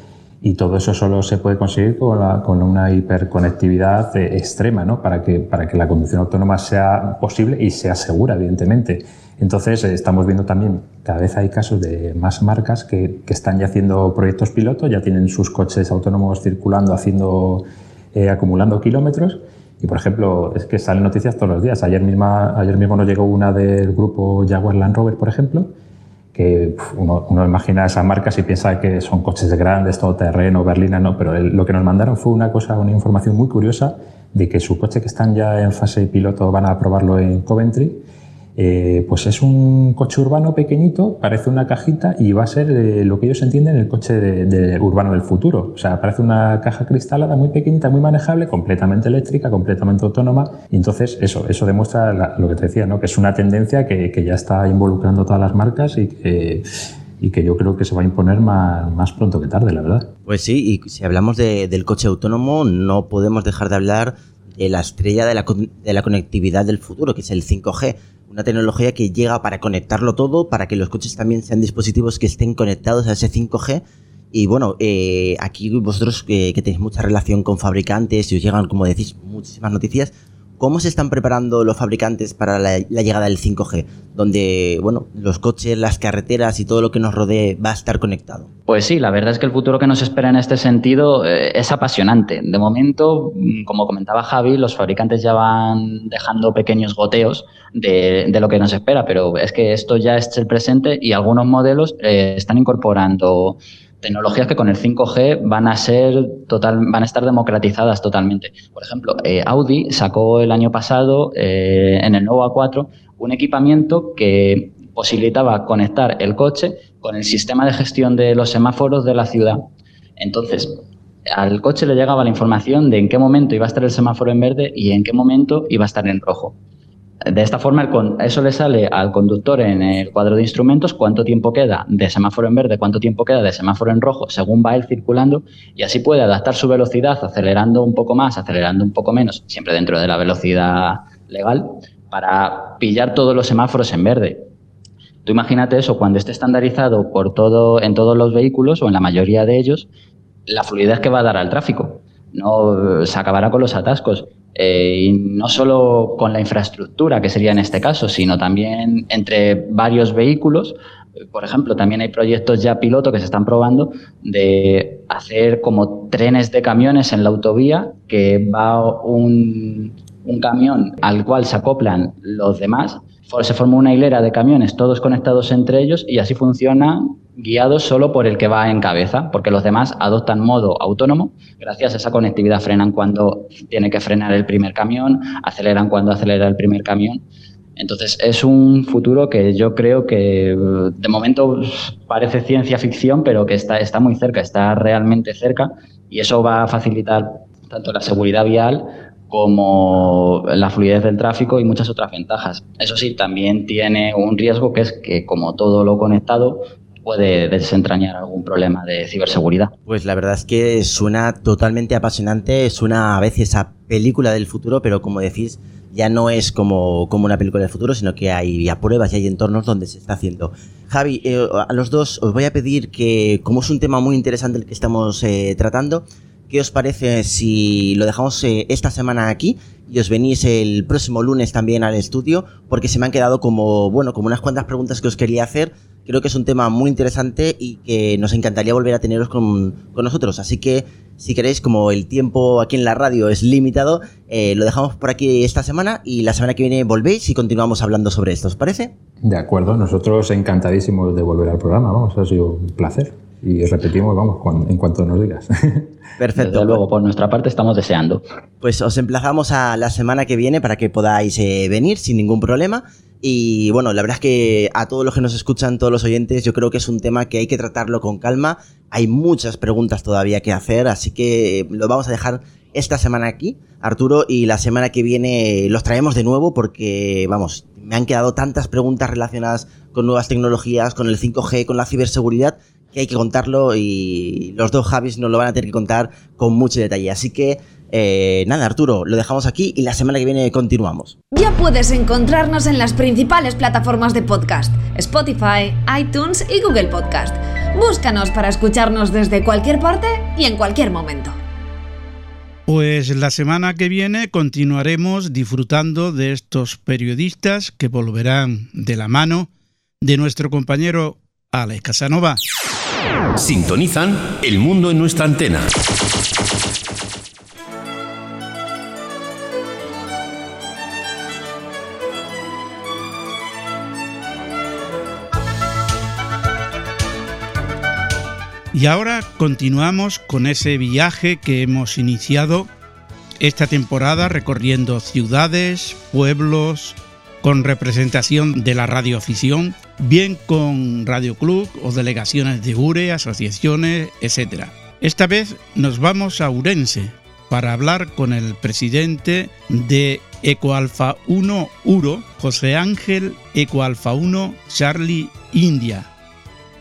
y todo eso solo se puede conseguir con, la- una hiperconectividad eh, extrema, ¿no? Para que, para que la conducción autónoma sea posible y sea segura, evidentemente. Entonces, eh, estamos viendo también, cada vez hay casos de más marcas que, que están ya haciendo proyectos piloto, ya tienen sus coches autónomos circulando, haciendo, eh, acumulando kilómetros. Y, por ejemplo, es que salen noticias todos los días. Ayer, misma, ayer mismo nos llegó una del grupo Jaguar Land Rover, por ejemplo, que uno, uno imagina esas marcas y piensa que son coches grandes, todoterreno, berlina, no, pero lo que nos mandaron fue una cosa, una información muy curiosa de que su coche que están ya en fase piloto van a probarlo en Coventry, eh, pues es un coche urbano pequeñito, parece una cajita y va a ser eh, lo que ellos entienden el coche de- urbano del futuro. O sea, parece una caja cristalada muy pequeñita, muy manejable, completamente eléctrica, completamente autónoma. Y entonces eso, eso demuestra la- lo que te decía, ¿no? que es una tendencia que, ya está involucrando todas las marcas y que, y que yo creo que se va a imponer más, más pronto que tarde, la verdad. Pues sí, y si hablamos de- del coche autónomo, no podemos dejar de hablar la estrella de la, de la conectividad del futuro, que es el 5G. Una tecnología que llega para conectarlo todo, para que los coches también sean dispositivos que estén conectados a ese 5G. Y bueno, eh, aquí vosotros que, que tenéis mucha relación con fabricantes y os llegan, como decís, muchísimas noticias, ¿cómo se están preparando los fabricantes para la, llegada del 5G? Donde, bueno, los coches, las carreteras y todo lo que nos rodee va a estar conectado. Pues sí, la verdad es que el futuro que nos espera en este sentido eh, es apasionante. De momento, mm, como comentaba Javi, los fabricantes ya van dejando pequeños goteos de, de lo que nos espera, pero es que esto ya es el presente y algunos modelos eh, están incorporando tecnologías que con el 5G van a ser total, van a estar democratizadas totalmente. Por ejemplo, eh, Audi sacó el año pasado eh, en el nuevo A4 un equipamiento que posibilitaba conectar el coche con el sistema de gestión de los semáforos de la ciudad. Entonces, al coche le llegaba la información de en qué momento iba a estar el semáforo en verde y en qué momento iba a estar en rojo. De esta forma, eso le sale al conductor en el cuadro de instrumentos cuánto tiempo queda de semáforo en verde, cuánto tiempo queda de semáforo en rojo, según va él circulando, y así puede adaptar su velocidad, acelerando un poco más, acelerando un poco menos, siempre dentro de la velocidad legal, para pillar todos los semáforos en verde. Tú imagínate eso cuando esté estandarizado por todo, en todos los vehículos o en la mayoría de ellos, la fluidez que va a dar al tráfico. No se acabará con los atascos. Eh, y no solo con la infraestructura, que sería en este caso, sino también entre varios vehículos. Por ejemplo, también hay proyectos ya piloto que se están probando de hacer como trenes de camiones en la autovía, que va un, un camión al cual se acoplan los demás. Se forma una hilera de camiones, todos conectados entre ellos, y así funcionan guiados solo por el que va en cabeza, porque los demás adoptan modo autónomo. Gracias a esa conectividad frenan cuando tiene que frenar el primer camión, aceleran cuando acelera el primer camión. Entonces es un futuro que yo creo que de momento parece ciencia ficción, pero que está, está muy cerca, está realmente cerca y eso va a facilitar tanto la seguridad vial como la fluidez del tráfico y muchas otras ventajas. Eso sí, también tiene un riesgo que es que como todo lo conectado puede desentrañar algún problema de ciberseguridad. Pues la verdad es que suena totalmente apasionante, suena a veces a película del futuro, pero como decís, ya no es como, como una película del futuro, sino que hay ya pruebas y hay entornos donde se está haciendo. Javi, eh, a los dos os voy a pedir que, como es un tema muy interesante el que estamos eh, tratando, ¿qué os parece si lo dejamos eh, esta semana aquí y os venís el próximo lunes también al estudio? Porque se me han quedado como, bueno, como unas cuantas preguntas que os quería hacer. Creo que es un tema muy interesante y que nos encantaría volver a teneros con, con nosotros. Así que, si queréis, como el tiempo aquí en la radio es limitado, eh, lo dejamos por aquí esta semana y la semana que viene volvéis y continuamos hablando sobre esto. ¿Os parece? De acuerdo, nosotros encantadísimos de volver al programa, vamos, ha sido un placer. Y repetimos, vamos, en cuanto nos digas. Perfecto. Desde luego, por nuestra parte estamos deseando. Pues os emplazamos a la semana que viene para que podáis eh, venir sin ningún problema. Y bueno, la verdad es que a todos los que nos escuchan, todos los oyentes, yo creo que es un tema que hay que tratarlo con calma. Hay muchas preguntas todavía que hacer, así que lo vamos a dejar esta semana aquí, Arturo, y la semana que viene los traemos de nuevo porque, vamos, me han quedado tantas preguntas relacionadas con nuevas tecnologías, con el 5G, con la ciberseguridad, que hay que contarlo y los dos Javis nos lo van a tener que contar con mucho detalle. Así que, eh, nada, Arturo, lo dejamos aquí y la semana que viene continuamos. Ya puedes encontrarnos en las principales plataformas de podcast, Spotify, iTunes y Google Podcast. Búscanos para escucharnos desde cualquier parte y en cualquier momento. Pues la semana que viene continuaremos disfrutando de estos periodistas que volverán de la mano de nuestro compañero Alex Casanova. Sintonizan El Mundo en nuestra antena. Y ahora continuamos con ese viaje que hemos iniciado esta temporada recorriendo ciudades, pueblos, con representación de la radioafición, bien con Radio Club o delegaciones de URE, asociaciones, etc. Esta vez nos vamos a Urense para hablar con el presidente de Ecoalfa 1 Uro, José Ángel Ecoalfa 1 Charlie India.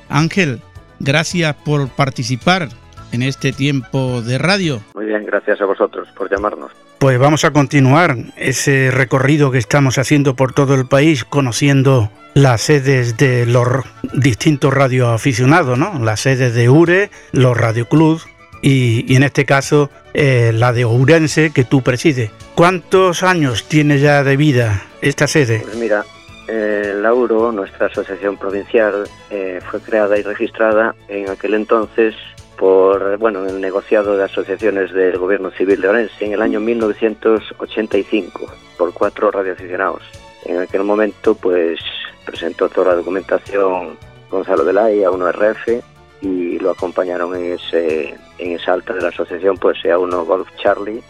Ángel, gracias por participar en este tiempo de radio. Muy bien, gracias a vosotros por llamarnos. Pues vamos a continuar ese recorrido que estamos haciendo por todo el país, conociendo las sedes de los distintos radioaficionados, ¿no? Las sedes de URE, los radioclubs y, y en este caso eh, la de Ourense que tú presides. ¿Cuántos años tiene ya de vida esta sede? Pues mira, eh, la URO, nuestra asociación provincial, eh, fue creada y registrada en aquel entonces por bueno el negociado de asociaciones del gobierno civil de Orense en el año 1985 por cuatro radioaficionados. En aquel momento pues presentó toda la documentación Gonzalo de la a 1RF y lo acompañaron en ese en esa alta de la asociación pues EA1 Golf Charlie,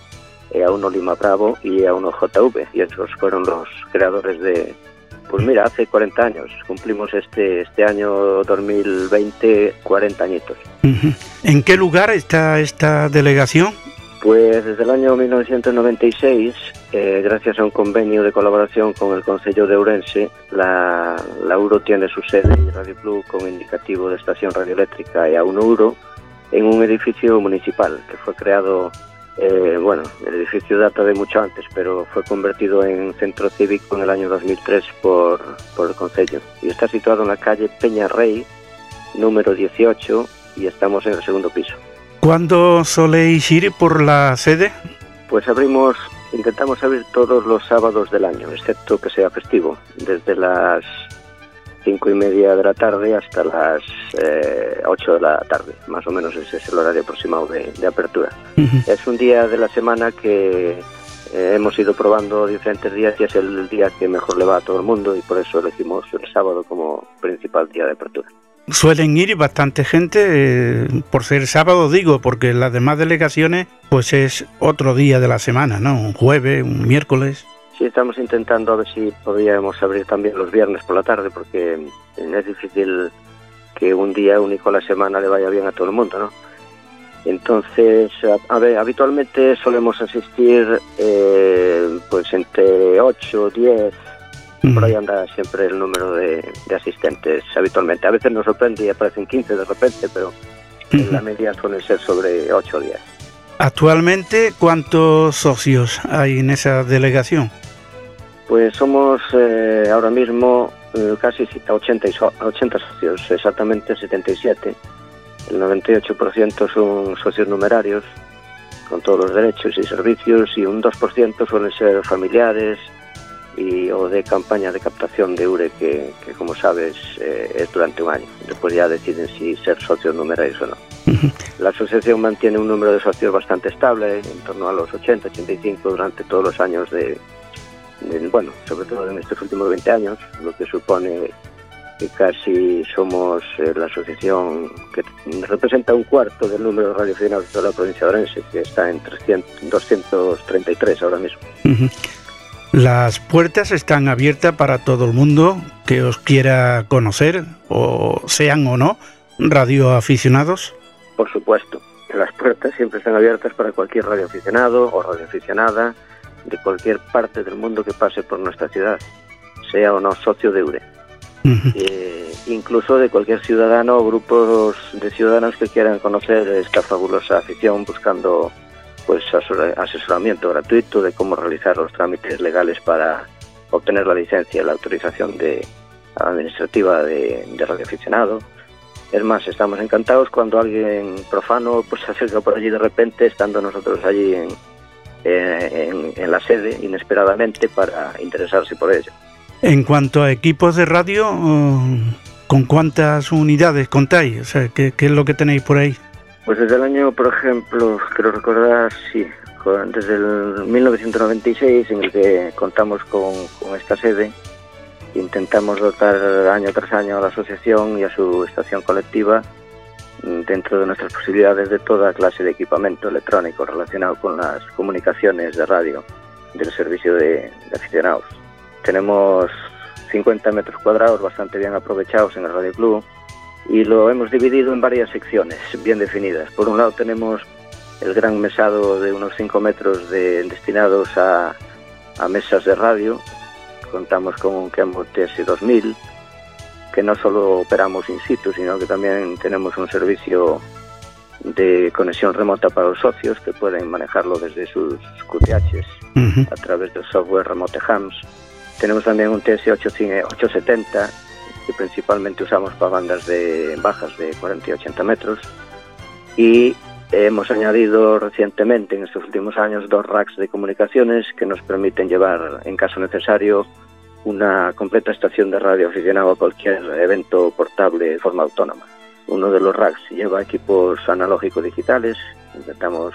EA1 Lima Bravo y EA1 JV y esos fueron los creadores de pues mira, hace 40 años, cumplimos este, este año 2020 40 añitos. ¿En qué lugar está esta delegación? Pues desde el año 1996, eh, gracias a un convenio de colaboración con el Consejo de Ourense, la, la URO tiene su sede en Radio Club con indicativo de estación radioeléctrica y a 1 URO en un edificio municipal que fue creado eh, bueno, el edificio data de mucho antes, pero fue convertido en centro cívico en el año 2003 por, por el Consejo. Y está situado en la calle Peña Rey, número 18, y estamos en el segundo piso. ¿Cuándo soléis ir por la sede? Pues abrimos, intentamos abrir todos los sábados del año, excepto que sea festivo, desde las cinco y media de la tarde hasta las eh, 8 de la tarde, más o menos ese es el horario aproximado de, apertura. Es un día de la semana que eh, hemos ido probando diferentes días y es el día que mejor le va a todo el mundo y por eso elegimos el sábado como principal día de apertura. Suelen ir bastante gente, eh, por ser sábado digo, porque las demás delegaciones pues es otro día de la semana, ¿no? Un jueves, un miércoles. Sí, estamos intentando a ver si podríamos abrir también los viernes por la tarde, porque es difícil que un día único a la semana le vaya bien a todo el mundo, ¿no? Entonces, a, ver, habitualmente solemos asistir eh, pues entre 8, 10, por ahí anda siempre el número de, asistentes habitualmente. A veces nos sorprende y aparecen 15 de repente, pero en la media suelen ser sobre 8 o 10. Actualmente, ¿cuántos socios hay en esa delegación? Pues somos eh, ahora mismo eh, casi 80, 80 socios, exactamente 77. El 98% son socios numerarios, con todos los derechos y servicios, y un 2% suelen ser familiares y, o de campaña de captación de URE, que, como sabes eh, es durante un año. Después ya deciden si ser socios numerarios o no. La asociación mantiene un número de socios bastante estable, en torno a los 80, 85 durante todos los años de, bueno, sobre todo en estos últimos 20 años, lo que supone que casi somos eh, la asociación que representa un cuarto del número de radioaficionados de la provincia de Orense, que está en 300, 233 ahora mismo. Las puertas están abiertas para todo el mundo que os quiera conocer, o sean o no radioaficionados. Por supuesto, las puertas siempre están abiertas para cualquier radioaficionado o radioaficionada de cualquier parte del mundo que pase por nuestra ciudad, sea o no socio de URE. Eh, incluso de cualquier ciudadano o grupos de ciudadanos que quieran conocer esta fabulosa afición buscando pues asesoramiento gratuito de cómo realizar los trámites legales para obtener la licencia, la autorización de administrativa de, de radioaficionado. Es más, estamos encantados cuando alguien profano pues se acerca por allí de repente, estando nosotros allí en, en, en la sede inesperadamente para interesarse por ello. En cuanto a equipos de radio, ¿con cuántas unidades contáis? O sea, ¿qué, ¿qué, es lo que tenéis por ahí? Pues desde el año, por ejemplo, creo recordar, sí, desde el 1996 en el que contamos con, con esta sede, intentamos dotar año tras año a la asociación y a su estación colectiva dentro de nuestras posibilidades de toda clase de equipamiento electrónico relacionado con las comunicaciones de radio del servicio de, de aficionados. Tenemos 50 metros cuadrados bastante bien aprovechados en el Radio Club y lo hemos dividido en varias secciones bien definidas. Por un lado tenemos el gran mesado de unos 5 metros de, destinados a, a, mesas de radio. Contamos con un Kembo TS2000 que no solo operamos in situ, sino que también tenemos un servicio de conexión remota para los socios que pueden manejarlo desde sus QTHs uh -huh. a través del software Remote Hams. Tenemos también un TS870 que principalmente usamos para bandas de bajas de 40 y 80 metros y hemos añadido recientemente en estos últimos años dos racks de comunicaciones que nos permiten llevar en caso necesario una completa estación de radio aficionado a cualquier evento portable de forma autónoma. Uno de los racks lleva equipos analógicos digitales, intentamos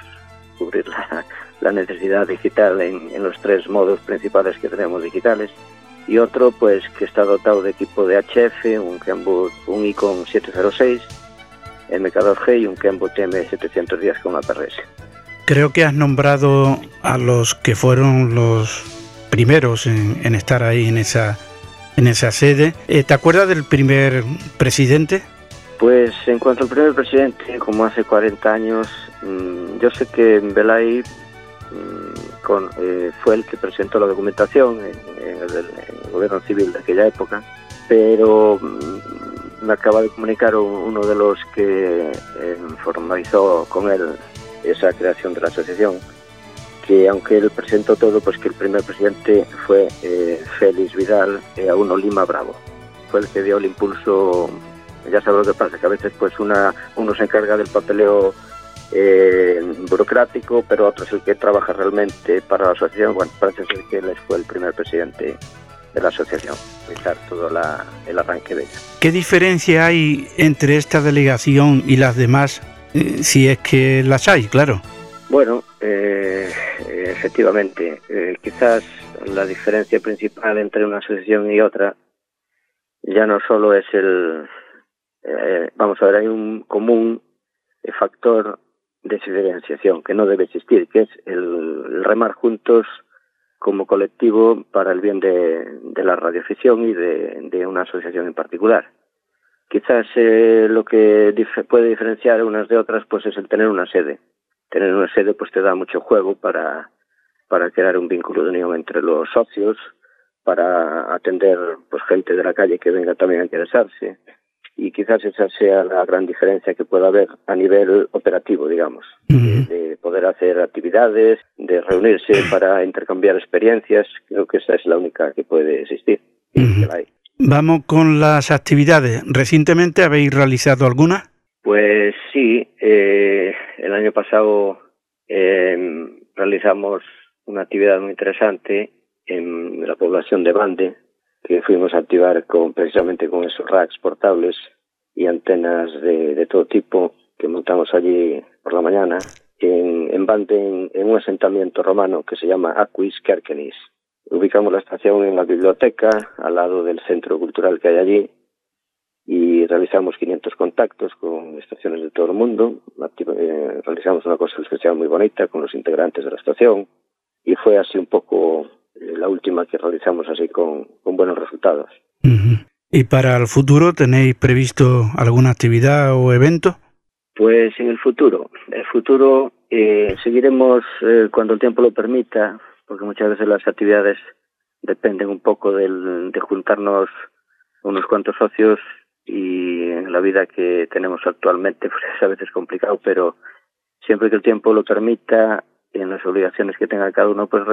cubrir la, la necesidad digital en, en, los tres modos principales que tenemos digitales y otro pues que está dotado de equipo de HF, un Kenwood, un Icon 706, MK2G y un Kenwood TM710 con APRS. Creo que has nombrado a los que fueron los primeros en, en estar ahí en esa en esa sede. Eh, ¿Te acuerdas del primer presidente? Pues en cuanto al primer presidente, como hace 40 años, mmm, yo sé que Belay con, eh, fue el que presentó la documentación en, el, gobierno civil de aquella época, pero mmm, me acaba de comunicar uno de los que eh, formalizó con él esa creación de la asociación, que aunque él presentó todo, pues que el primer presidente fue eh, Félix Vidal e a uno Lima Bravo. Fue el que dio el impulso, ya sabes lo que pasa, que a veces pues una, uno se encarga del papeleo eh, burocrático, pero otro es el que trabaja realmente para la asociación. Bueno, parece ser que él fue el primer presidente de la asociación, realizar todo la, el arranque de ella. ¿Qué diferencia hay entre esta delegación y las demás, eh, si es que las hay, claro? Bueno, eh, efectivamente, eh, quizás la diferencia principal entre una asociación y otra ya no solo es el, eh, vamos a ver, hay un común factor de diferenciación que no debe existir, que es el, remar juntos como colectivo para el bien de, la radioafición y de, de, una asociación en particular. Quizás eh, lo que dif puede diferenciar unas de otras pues es el tener una sede tener una sede pues te da mucho juego para, para crear un vínculo de unión entre los socios, para atender pues gente de la calle que venga también a interesarse y quizás esa sea la gran diferencia que pueda haber a nivel operativo, digamos, uh -huh. de, de, poder hacer actividades, de reunirse para intercambiar experiencias, creo que esa es la única que puede existir. Uh -huh. Vamos con las actividades. ¿Recientemente habéis realizado alguna? Pues sí, eh, el año pasado eh, realizamos una actividad muy interesante en la población de Bande, que fuimos a activar con, precisamente con esos racks portables y antenas de, todo tipo que montamos allí por la mañana en, en Bande, en, en, un asentamiento romano que se llama Aquis Kerkenis. Ubicamos la estación en la biblioteca, al lado del centro cultural que hay allí, y realizamos 500 contactos con estaciones de todo el mundo. Eh, realizamos una cosa especial muy bonita con los integrantes de la estación y fue así un poco eh, la última que realizamos así con, con buenos resultados. ¿Y para el futuro tenéis previsto alguna actividad o evento? Pues en el futuro, el futuro eh, seguiremos eh, cuando el tiempo lo permita, porque muchas veces las actividades dependen un poco del, de juntarnos unos cuantos socios y en la vida que tenemos actualmente pues es a veces complicado, pero siempre que el tiempo lo permita, en las obligaciones que tenga cada uno, pues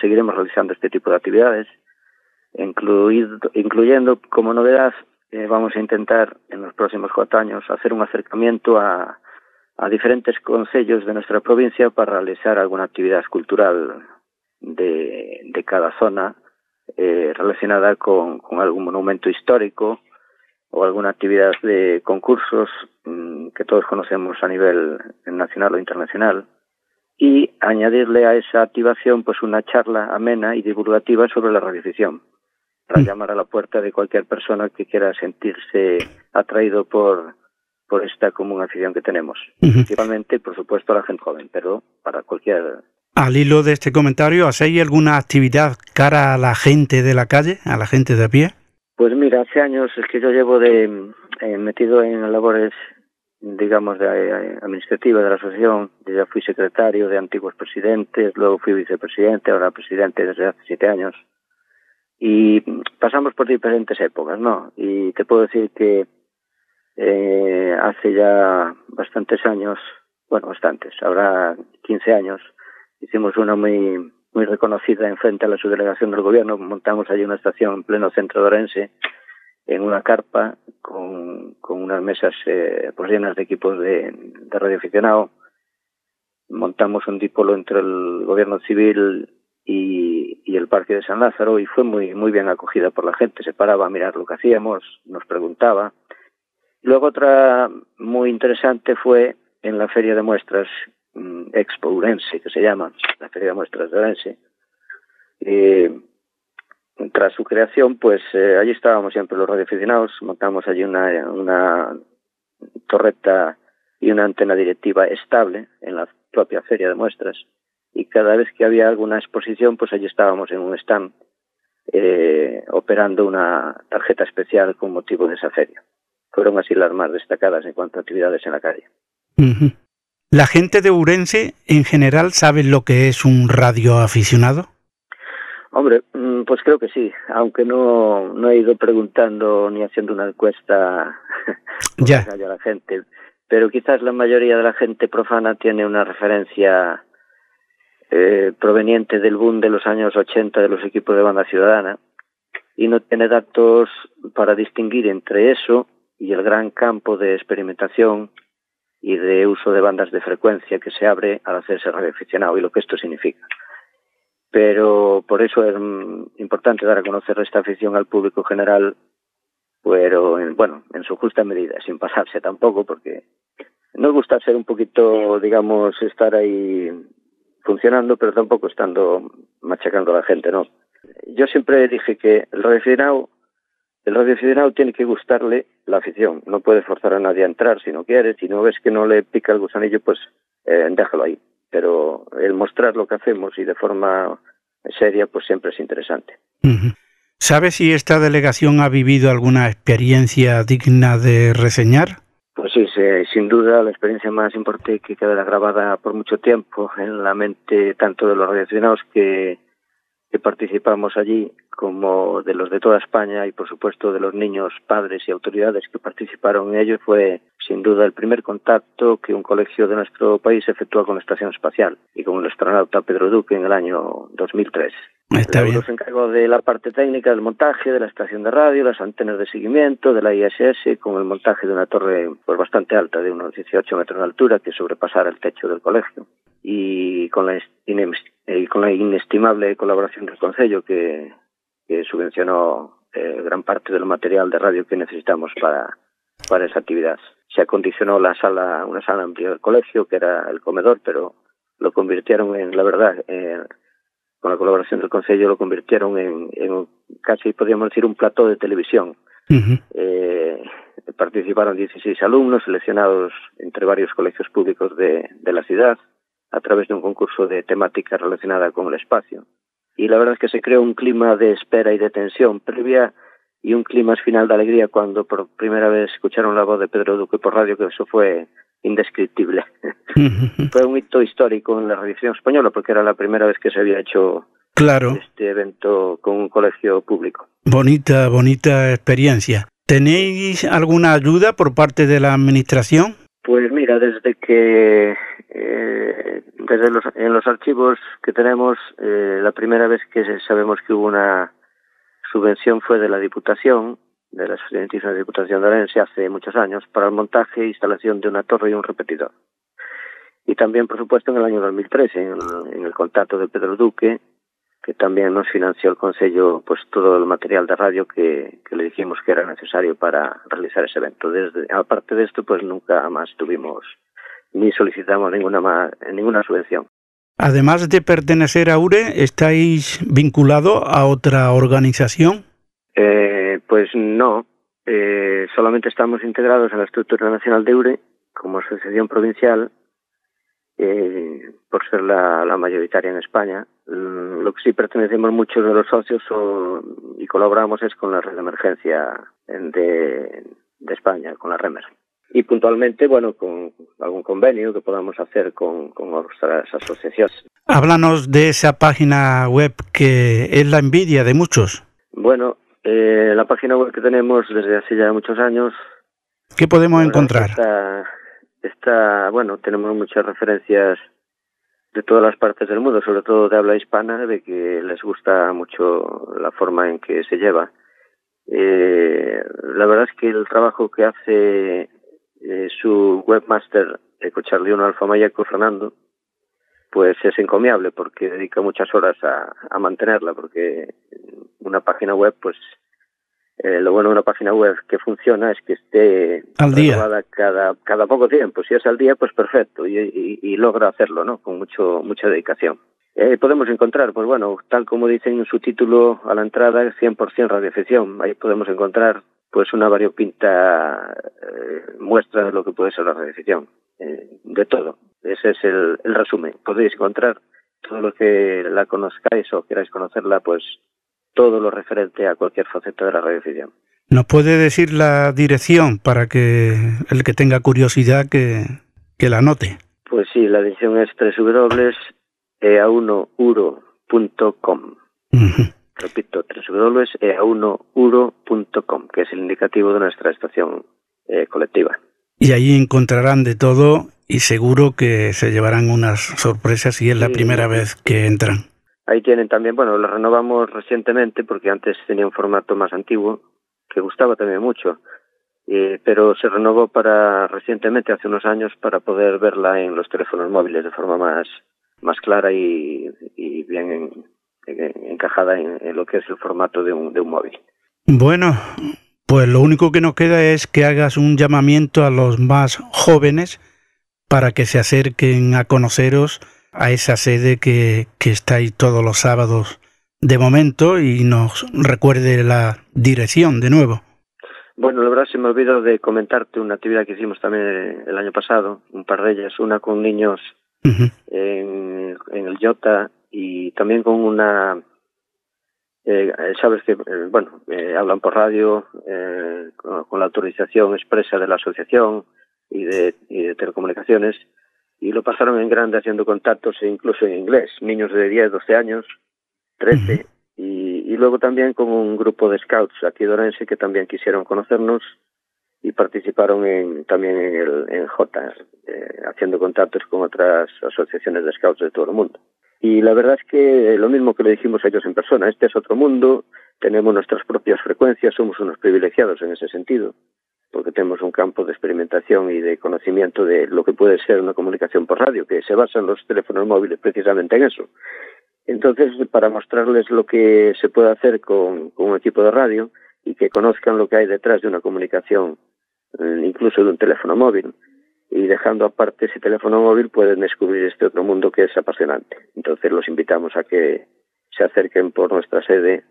seguiremos realizando este tipo de actividades, incluido, incluyendo como novedad, eh, vamos a intentar en los próximos cuatro años hacer un acercamiento a, a diferentes concellos de nuestra provincia para realizar alguna actividad cultural de, cada zona eh, relacionada con algún monumento histórico o alguna actividad de concursos mm, que todos conocemos a nivel nacional o internacional y añadirle a esa activación pues una charla amena y divulgativa sobre la radioficción para mm. llamar a la puerta de cualquier persona que quiera sentirse atraído por por esta común afición que tenemos. Principalmente, por supuesto, a la gente joven, pero para cualquier... Al hilo de este comentario, ¿hacéis alguna actividad cara a la gente de la calle, a la gente de a pie? Pues mira, hace años es que yo llevo de eh, metido en labores, digamos, de, eh, administrativas de la asociación. Yo ya fui secretario de antiguos presidentes, luego fui vicepresidente, ahora presidente desde hace siete años. Y pasamos por diferentes épocas, ¿no? Y te puedo decir que eh, hace ya bastantes años, bueno, bastantes, ahora 15 años, hicimos una muy muy reconocida en frente a la subdelegación del gobierno. Montamos allí una estación en pleno centro de Orense, en una carpa, con, con unas mesas eh, pues llenas de equipos de, de radioaficionado. Montamos un dipolo entre el gobierno civil y, y el parque de San Lázaro y fue muy, muy bien acogida por la gente. Se paraba a mirar lo que hacíamos, nos preguntaba. Luego otra muy interesante fue en la feria de muestras Mm, Expo Urense, que se llama, la Feria de Muestras de Urense. Tras su creación, pues eh, allí estábamos siempre los radioaficionados, montamos allí una, una torreta y una antena directiva estable en la propia feria de muestras y cada vez que había alguna exposición, pues allí estábamos en un stand eh, operando una tarjeta especial con motivo de esa feria. Fueron así las más destacadas en cuanto a actividades en la calle. ¿La gente de Urense en general sabe lo que es un radioaficionado? Hombre, mm, pues creo que sí, aunque no, no he ido preguntando ni haciendo una encuesta ya. a la gente, pero quizás la mayoría de la gente profana tiene una referencia eh, proveniente del boom de los años 80 de los equipos de banda ciudadana y no tiene datos para distinguir entre eso y el gran campo de experimentación y de uso de bandas de frecuencia que se abre al hacerse radioaficionado y lo que esto significa. Pero por eso es mm, importante dar a conocer esta afición al público general, pero bueno, en su justa medida, sin pasarse tampoco, porque nos gusta ser un poquito, digamos, estar ahí funcionando, pero tampoco estando machacando a la gente, ¿no? Yo siempre dije que el radioaficionado el radioaficionado tiene que gustarle la afición. No puede forzar a nadie a entrar si no quiere. Si no ves que no le pica el gusanillo, pues eh, déjalo ahí. Pero el mostrar lo que hacemos y de forma seria, pues siempre es interesante. ¿Sabe si esta delegación ha vivido alguna experiencia digna de reseñar? Pues sí, sin duda la experiencia más importante que quedará grabada por mucho tiempo en la mente tanto de los radioaficionados que que participamos allí, como de los de toda España y por supuesto de los niños, padres y autoridades que participaron en ello, fue sin duda el primer contacto que un colegio de nuestro país efectúa con la Estación Espacial y con el astronauta Pedro Duque en el año 2003. Está bien. Se encargó de la parte técnica del montaje, de la estación de radio, las antenas de seguimiento, de la ISS, con el montaje de una torre pues, bastante alta, de unos 18 metros de altura, que sobrepasara el techo del colegio. Y con la y con la inestimable colaboración del Consejo que, que subvencionó eh, gran parte del material de radio que necesitamos para, para esa actividad. Se acondicionó la sala, una sala amplia del colegio, que era el comedor, pero lo convirtieron en, la verdad, con la colaboración del Consejo, lo convirtieron en, en casi, podríamos decir, un plató de televisión. Eh, participaron 16 alumnos seleccionados entre varios colegios públicos de, de la ciudad a través de un concurso de temática relacionada con el espacio. Y la verdad es que se creó un clima de espera y de tensión previa y un clima final de alegría cuando por primera vez escucharon la voz de Pedro Duque por radio, que eso fue indescriptible. fue un hito histórico en la radiación española porque era la primera vez que se había hecho claro. este evento con un colegio público. Bonita, bonita experiencia. ¿Tenéis alguna ayuda por parte de la administración? Pues mira, desde que eh, desde los, en los archivos que tenemos, eh, la primera vez que sabemos que hubo una subvención fue de la Diputación, de la de Diputación de Orense hace muchos años, para el montaje e instalación de una torre y un repetidor. Y también, por supuesto, en el año 2013, en en el contacto de Pedro Duque, que también nos financió el Consejo pues todo el material de radio que, que, le dijimos que era necesario para realizar ese evento. Desde, aparte de esto, pues nunca más tuvimos ni solicitamos ninguna más, ninguna subvención. Además de pertenecer a URE, ¿estáis vinculado a otra organización? Eh, pues no, eh, solamente estamos integrados en la estructura nacional de URE como asociación provincial eh, por ser la, la, mayoritaria en España. Mm, lo que sí pertenecemos muchos de los socios y colaboramos es con la red de emergencia de, de España, con la REMER. Y puntualmente, bueno, con algún convenio que podamos hacer con, con otras asociaciones. Háblanos de esa página web que es la envidia de muchos. Bueno, eh, la página web que tenemos desde hace ya muchos años. ¿Qué podemos encontrar? Está, está, bueno, tenemos muchas referencias de todas las partes del mundo, sobre todo de habla hispana, de que les gusta mucho la forma en que se lleva. Eh, la verdad es que el trabajo que hace eh, su webmaster, Ecocharliuno Alfa Mayaco Fernando, pues es encomiable porque dedica muchas horas a, a mantenerla, porque una página web, pues eh, lo bueno de una página web que funciona es que esté al día. cada cada poco tiempo. Si es al día pues perfecto y, y, y logra hacerlo no con mucho mucha dedicación. Eh, podemos encontrar pues bueno tal como dice en su título a la entrada 100% radioficción ahí podemos encontrar pues una variopinta eh, muestra de lo que puede ser la radioficción eh, de todo ese es el, el resumen podéis encontrar todo lo que la conozcáis o queráis conocerla pues todo lo referente a cualquier faceta de la radioficción. ¿Nos puede decir la dirección para que el que tenga curiosidad que, que la note? Pues sí, la dirección es www.ea1uro.com. Uh -huh. Repito, www.ea1uro.com, que es el indicativo de nuestra estación eh, colectiva. Y ahí encontrarán de todo y seguro que se llevarán unas sorpresas si es la sí, primera vez que entran. Ahí tienen también, bueno, lo renovamos recientemente porque antes tenía un formato más antiguo que gustaba también mucho, eh, pero se renovó para recientemente, hace unos años, para poder verla en los teléfonos móviles de forma más, más clara y, y bien en, en, encajada en, en, lo que es el formato de un, de un móvil. Bueno, pues lo único que nos queda es que hagas un llamamiento a los más jóvenes para que se acerquen a conoceros a esa sede que, que está ahí todos los sábados de momento y nos recuerde la dirección de nuevo. Bueno, la verdad se me olvidó de comentarte una actividad que hicimos también el año pasado, un par de ellas, una con niños uh -huh. en, en, el Jota y también con una, eh, sabes que, eh, bueno, eh, hablan por radio eh, con, con, la autorización expresa de la asociación y de, y de telecomunicaciones y lo pasaron en grande haciendo contactos e incluso en inglés, niños de 10, 12 años, 13, uh -huh. y, y, luego también con un grupo de scouts aquí de Orense que también quisieron conocernos y participaron en, también en, el, en J, haciendo contactos con otras asociaciones de scouts de todo el mundo. Y la verdad es que lo mismo que le dijimos a ellos en persona, este es otro mundo, tenemos nuestras propias frecuencias, somos unos privilegiados en ese sentido porque tenemos un campo de experimentación y de conocimiento de lo que puede ser una comunicación por radio, que se basa en los teléfonos móviles precisamente en eso. Entonces, para mostrarles lo que se puede hacer con, con un equipo de radio y que conozcan lo que hay detrás de una comunicación, eh, incluso de un teléfono móvil, y dejando aparte ese teléfono móvil pueden descubrir este otro mundo que es apasionante. Entonces los invitamos a que se acerquen por nuestra sede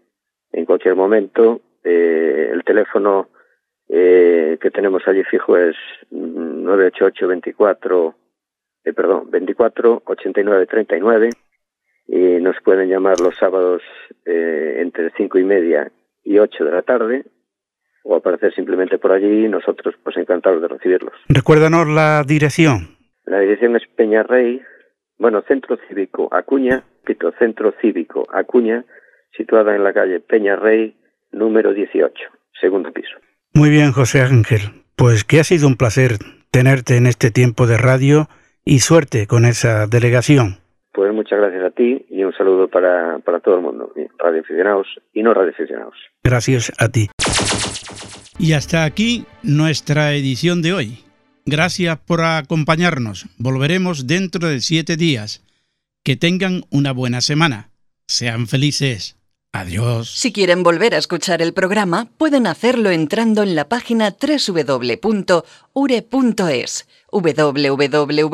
en cualquier momento. Eh, el teléfono eh, que tenemos allí fijo es 988 24 eh, perdón 24 89 39 y nos pueden llamar los sábados eh, entre cinco y media y 8 de la tarde o aparecer simplemente por allí nosotros pues encantados de recibirlos. Recuérdanos la dirección. La dirección es Peñarrey, bueno, Centro Cívico Acuña, Pito, Centro Cívico Acuña, situada en la calle Peñarrey, número 18, segundo piso. Muy bien, José Ángel. Pues que ha sido un placer tenerte en este tiempo de radio y suerte con esa delegación. Pues muchas gracias a ti y un saludo para, para todo el mundo, radioaficionados y no radioaficionados. Gracias a ti. Y hasta aquí nuestra edición de hoy. Gracias por acompañarnos. Volveremos dentro de siete días. Que tengan una buena semana. Sean felices. Adiós. Si quieren volver a escuchar el programa, pueden hacerlo entrando en la página www.ure.es. www.ure.es.